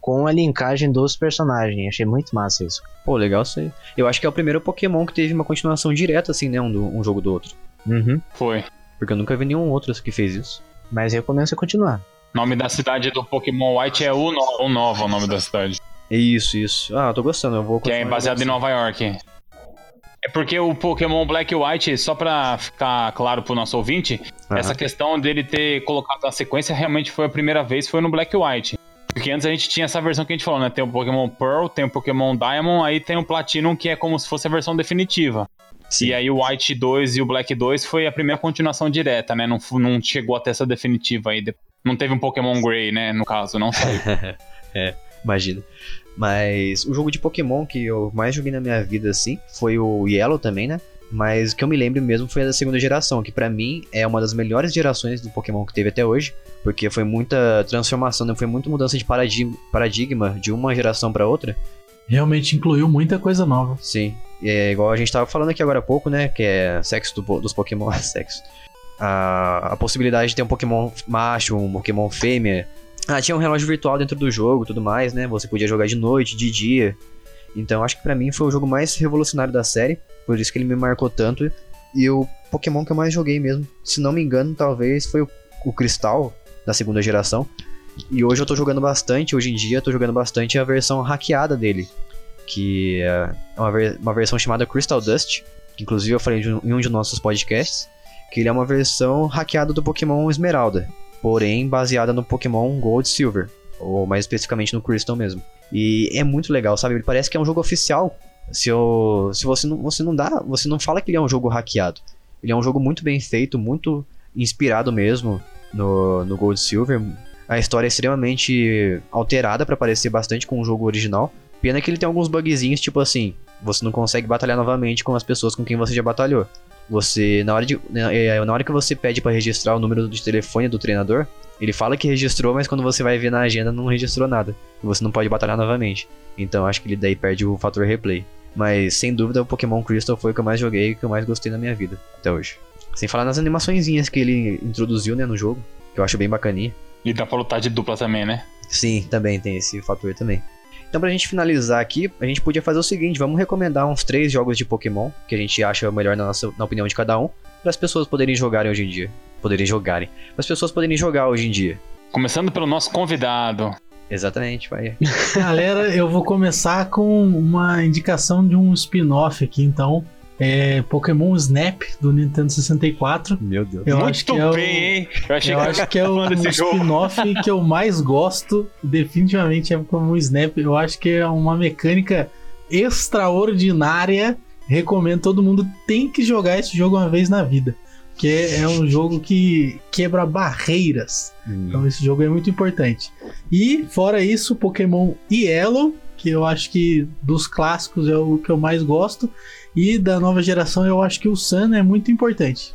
com a linkagem dos personagens. Achei muito massa isso. Pô, legal isso aí. Eu acho que é o primeiro Pokémon que teve uma continuação direta, assim, né? Um, do- um jogo do outro. Uhum. Foi. Porque eu nunca vi nenhum outro que fez isso. Mas eu começo a continuar. O nome da cidade do Pokémon White é Unova, Unova o nome da cidade. Isso, isso. Ah, eu tô gostando, eu vou Que é baseado em Nova York. É porque o Pokémon Black e White, só pra ficar claro pro nosso ouvinte, Aham. essa questão dele ter colocado a sequência realmente foi a primeira vez, foi no Black e White. Porque antes a gente tinha essa versão que a gente falou, né? Tem o Pokémon Pearl, tem o Pokémon Diamond, aí tem o Platinum, que é como se fosse a versão definitiva. Sim. E aí o White 2 e o Black 2 foi a primeira continuação direta, né? Não, não chegou até essa definitiva aí. Não teve um Pokémon Grey, né? No caso, não saiu. Imagina. Mas o jogo de Pokémon que eu mais joguei na minha vida, assim, foi o Yellow também, né? Mas o que eu me lembro mesmo foi a da segunda geração, que pra mim é uma das melhores gerações do Pokémon que teve até hoje, porque foi muita transformação, né? foi muita mudança de paradigma, de uma geração pra outra. Realmente incluiu muita coisa nova. Sim, é igual a gente tava falando aqui agora há pouco, né? Que é sexo do- dos Pokémon, sexo. A, a possibilidade de ter um Pokémon macho, um Pokémon fêmea. Ah, tinha um relógio virtual dentro do jogo e tudo mais, né? Você podia jogar de noite, de dia. Então acho que pra mim foi o jogo mais revolucionário da série, por isso que ele me marcou tanto. E o Pokémon que eu mais joguei mesmo, se não me engano, talvez foi o, o Cristal da segunda geração. E hoje eu tô jogando bastante, hoje em dia eu tô jogando bastante a versão hackeada dele, que é uma, ver- uma versão chamada Crystal Dust, que inclusive eu falei um- em um de nossos podcasts, que ele é uma versão hackeada do Pokémon Esmeralda, porém baseada no Pokémon Gold Silver, ou mais especificamente no Crystal mesmo. E é muito legal, sabe? Ele parece que é um jogo oficial. Se, eu, se você, não, você não dá, você não fala que ele é um jogo hackeado. Ele é um jogo muito bem feito, muito inspirado mesmo no, no Gold Silver. A história é extremamente alterada para parecer bastante com o jogo original. Pena que ele tem alguns bugzinhos, tipo assim, você não consegue batalhar novamente com as pessoas com quem você já batalhou. Você, na hora, de, na é, na hora que você pede para registrar o número de telefone do treinador, ele fala que registrou, mas quando você vai ver na agenda não registrou nada. E você não pode batalhar novamente. Então acho que ele daí perde o fator replay. Mas sem dúvida o Pokémon Crystal foi o que eu mais joguei e que eu mais gostei na minha vida até hoje. Sem falar nas animaçõezinhas que ele introduziu né, no jogo, que eu acho bem bacaninha. E dá pra lutar de dupla também, né? Sim, também tem esse fator também. Então, pra gente finalizar aqui, a gente podia fazer o seguinte: vamos recomendar uns três jogos de Pokémon que a gente acha melhor na, nossa, na opinião de cada um, para as pessoas poderem jogarem hoje em dia. Poderem jogarem. Para as pessoas poderem jogar hoje em dia. Começando pelo nosso convidado. Exatamente, vai. Galera, eu vou começar com uma indicação de um spin-off aqui, então. É Pokémon Snap do Nintendo 64. Meu Deus. Eu Muito acho que é o, bem, hein? Eu achei eu que acho que é o desse jogo. spin-off que eu mais gosto. Definitivamente é Pokémon Snap. Eu acho que é uma mecânica extraordinária. Recomendo todo mundo tem que jogar esse jogo uma vez na vida. Porque é um jogo que quebra barreiras. Então esse jogo é muito importante. E fora isso, Pokémon Yellow, que eu acho que dos clássicos é o que eu mais gosto. E da nova geração eu acho que o Sun é muito importante.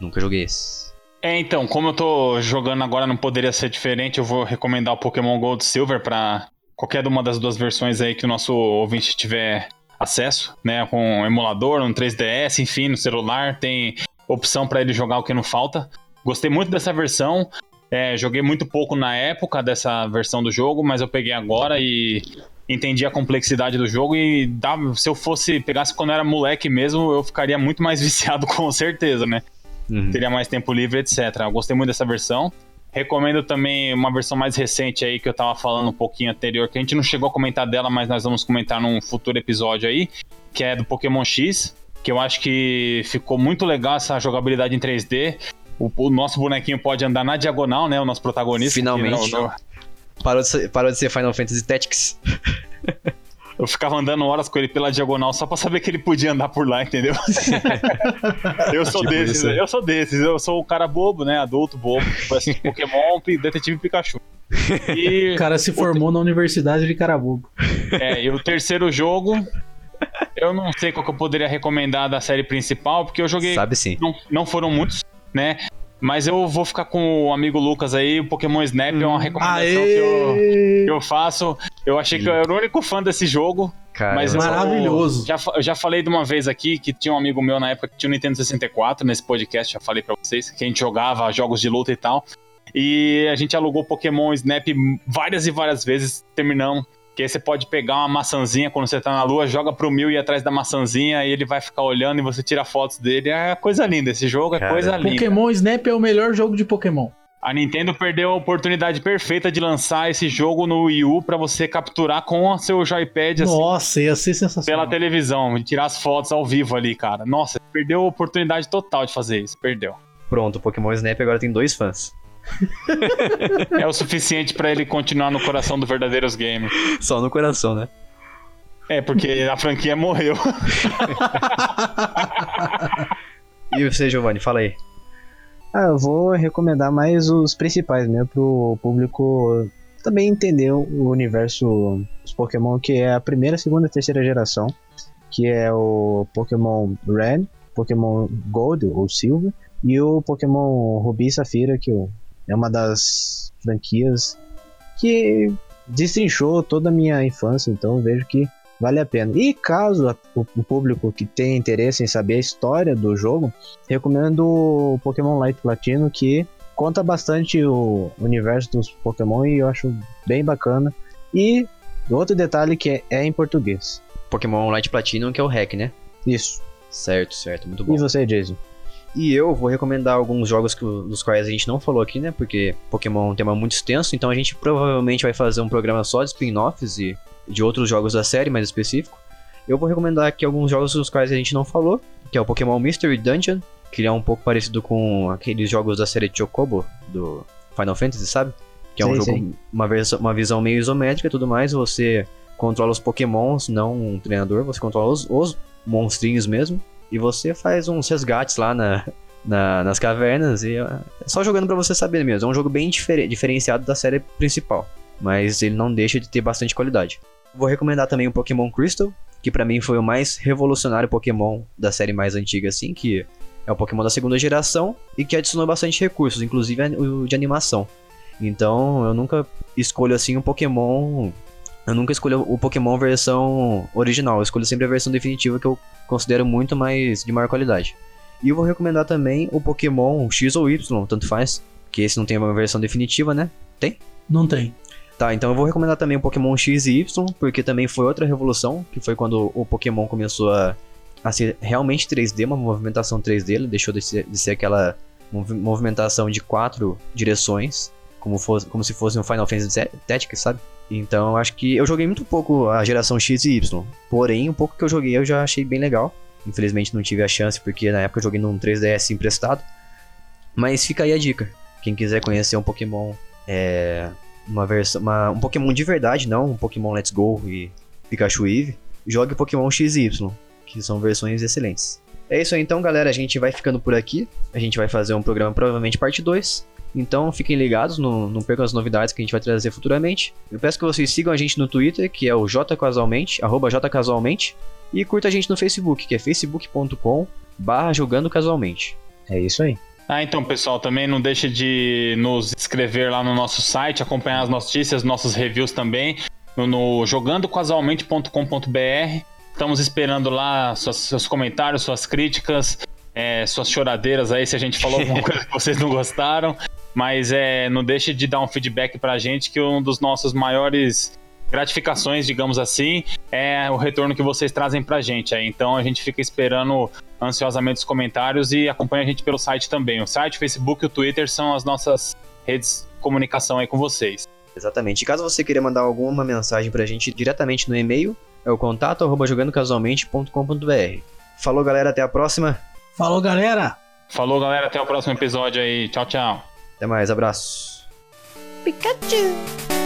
Nunca joguei esse. É, então, como eu tô jogando agora, não poderia ser diferente, eu vou recomendar o Pokémon Gold e Silver pra qualquer uma das duas versões aí que o nosso ouvinte tiver acesso, né? Com emulador, um 3DS, enfim, no celular, tem opção pra ele jogar o que não falta. Gostei muito dessa versão. é, joguei muito pouco na época dessa versão do jogo, mas eu peguei agora e entendi a complexidade do jogo e dava, se eu fosse pegasse quando era moleque mesmo, eu ficaria muito mais viciado com certeza, né? Uhum. teria mais tempo livre, etc. Eu gostei muito dessa versão. Recomendo também uma versão mais recente aí que eu tava falando um pouquinho anterior, que a gente não chegou a comentar dela, mas nós vamos comentar num futuro episódio aí, que é do Pokémon X, que eu acho que ficou muito legal essa jogabilidade em 3D. O, o nosso bonequinho pode andar na diagonal, né? O nosso protagonista. Finalmente. que não- não- Parou, de ser, parou de ser Final Fantasy Tactics. eu ficava andando horas com ele pela diagonal só pra saber que ele podia andar por lá, entendeu? eu sou Tipo desses, isso. eu sou desses, eu sou o cara bobo, né? Adulto bobo, assistir Pokémon, Detetive Pikachu. E O cara se formou na Universidade de Carabobo. É, e o terceiro jogo, eu não sei qual que eu poderia recomendar da série principal, porque eu joguei. Sabe sim. Não, não foram muitos, né? Mas eu vou ficar com o amigo Lucas aí, o Pokémon Snap é uma recomendação que eu, que eu faço. Eu achei que eu era o único fã desse jogo, Cara, mas eu- Maravilhoso. Já, eu já falei de uma vez aqui que tinha um amigo meu na época que tinha um Nintendo 64 nesse podcast, já falei pra vocês, que a gente jogava jogos de luta e tal. E a gente alugou Pokémon Snap várias e várias vezes, terminamos. Que aí você pode pegar uma maçãzinha quando você tá na lua, joga pro mil e ir atrás da maçãzinha e ele vai ficar olhando e você tira fotos dele. É coisa linda, esse jogo é Cara, coisa linda. Pokémon Snap é o melhor jogo de Pokémon. A Nintendo perdeu a oportunidade perfeita de lançar esse jogo no Wii U pra você capturar com o seu joypad assim, Nossa, ia ser pela sensacional. televisão e tirar as fotos ao vivo ali, cara. Nossa, perdeu a oportunidade total de fazer isso. Perdeu. Pronto, o Pokémon Snap agora tem dois fãs. É o suficiente pra ele continuar no coração do verdadeiros games. Só no coração, né? É, porque a franquia morreu. E você, Giovanni, fala aí. Ah, eu vou recomendar mais os principais mesmo pro público também entender o universo dos Pokémon, que é a primeira, segunda e terceira geração, que é o Pokémon Red, Pokémon Gold ou Silver, e o Pokémon Ruby e Safira, que é uma das franquias que destrinchou toda a minha infância, então vejo que vale a pena. E caso o, público que tem interesse em saber a história do jogo, recomendo o Pokémon Light Platino, que conta bastante o universo dos Pokémon e eu acho bem bacana. E outro detalhe que é, é em português. Pokémon Light Platino, que é o hack, né? Isso. Certo, certo, muito bom. E você, Jason? E eu vou recomendar alguns jogos que, dos quais a gente não falou aqui, né? Porque Pokémon é um tema muito extenso, então a gente provavelmente vai fazer um programa só de spin-offs e de outros jogos da série mais específico. Eu vou recomendar aqui alguns jogos dos quais a gente não falou, que é o Pokémon Mystery Dungeon, que ele é um pouco parecido com aqueles jogos da série Chocobo do Final Fantasy, sabe? Que é um sim, jogo, sim. Uma, versão, uma visão meio isométrica e tudo mais. Você controla os Pokémons, não um treinador, você controla os, os monstrinhos mesmo. E você faz uns resgates lá na, na, nas cavernas. E é só jogando para você saber mesmo. É um jogo bem difer diferenciado da série principal. Mas ele não deixa de ter bastante qualidade. Vou recomendar também o Pokémon Crystal, que para mim foi o mais revolucionário Pokémon da série mais antiga, assim, que é o Pokémon da segunda geração e que adicionou bastante recursos, inclusive o de animação. Então eu nunca escolho assim um Pokémon. Eu nunca escolho o Pokémon versão original, eu escolho sempre a versão definitiva que eu considero muito mais de maior qualidade. E eu vou recomendar também o Pokémon X ou Y, tanto faz, que esse não tem uma versão definitiva, né? Tem? Não tem. Tá, então eu vou recomendar também o Pokémon X e Y, porque também foi outra revolução, que foi quando o Pokémon começou a a ser realmente 3D, uma movimentação 3D, ele deixou de ser, de ser aquela movimentação de quatro direções, como, fosse, como se fosse um Final Fantasy Tactics, sabe? Então acho que eu joguei muito pouco a geração X e Y, porém o pouco que eu joguei eu já achei bem legal. Infelizmente não tive a chance porque na época eu joguei num 3DS emprestado. Mas fica aí a dica. Quem quiser conhecer um Pokémon, é, uma versão, um Pokémon de verdade, não um Pokémon Let's Go e Pikachu Eve, jogue Pokémon X e Y que são versões excelentes. É isso aí então, galera. A gente vai ficando por aqui. A gente vai fazer um programa provavelmente parte 2. Então fiquem ligados, não, não percam as novidades que a gente vai trazer futuramente. Eu peço que vocês sigam a gente no Twitter, que é o jcasualmente, arroba jcasualmente, e curta a gente no Facebook, que é facebook.com barra jogando casualmente. É isso aí. Ah, então, pessoal, também não deixe de nos inscrever lá no nosso site, acompanhar as notícias, nossos reviews também, no, no jogandocasualmente.com.br. Estamos esperando lá suas, seus comentários, suas críticas, é, suas choradeiras aí, se a gente falou alguma coisa que vocês não gostaram. Mas é, não deixe de dar um feedback pra gente, que um dos nossos maiores gratificações, digamos assim, é o retorno que vocês trazem pra gente. Aí. Então a gente fica esperando ansiosamente os comentários e acompanha a gente pelo site também. O site, o Facebook e o Twitter são as nossas redes de comunicação aí com vocês. Exatamente. E caso você queira mandar alguma mensagem pra gente diretamente no e-mail, é o contato arroba jogandocasualmente.com.br. Falou, galera, até a próxima. Falou, galera. Falou, galera, até o próximo episódio aí. Tchau, tchau. Até mais, abraço. Pikachu.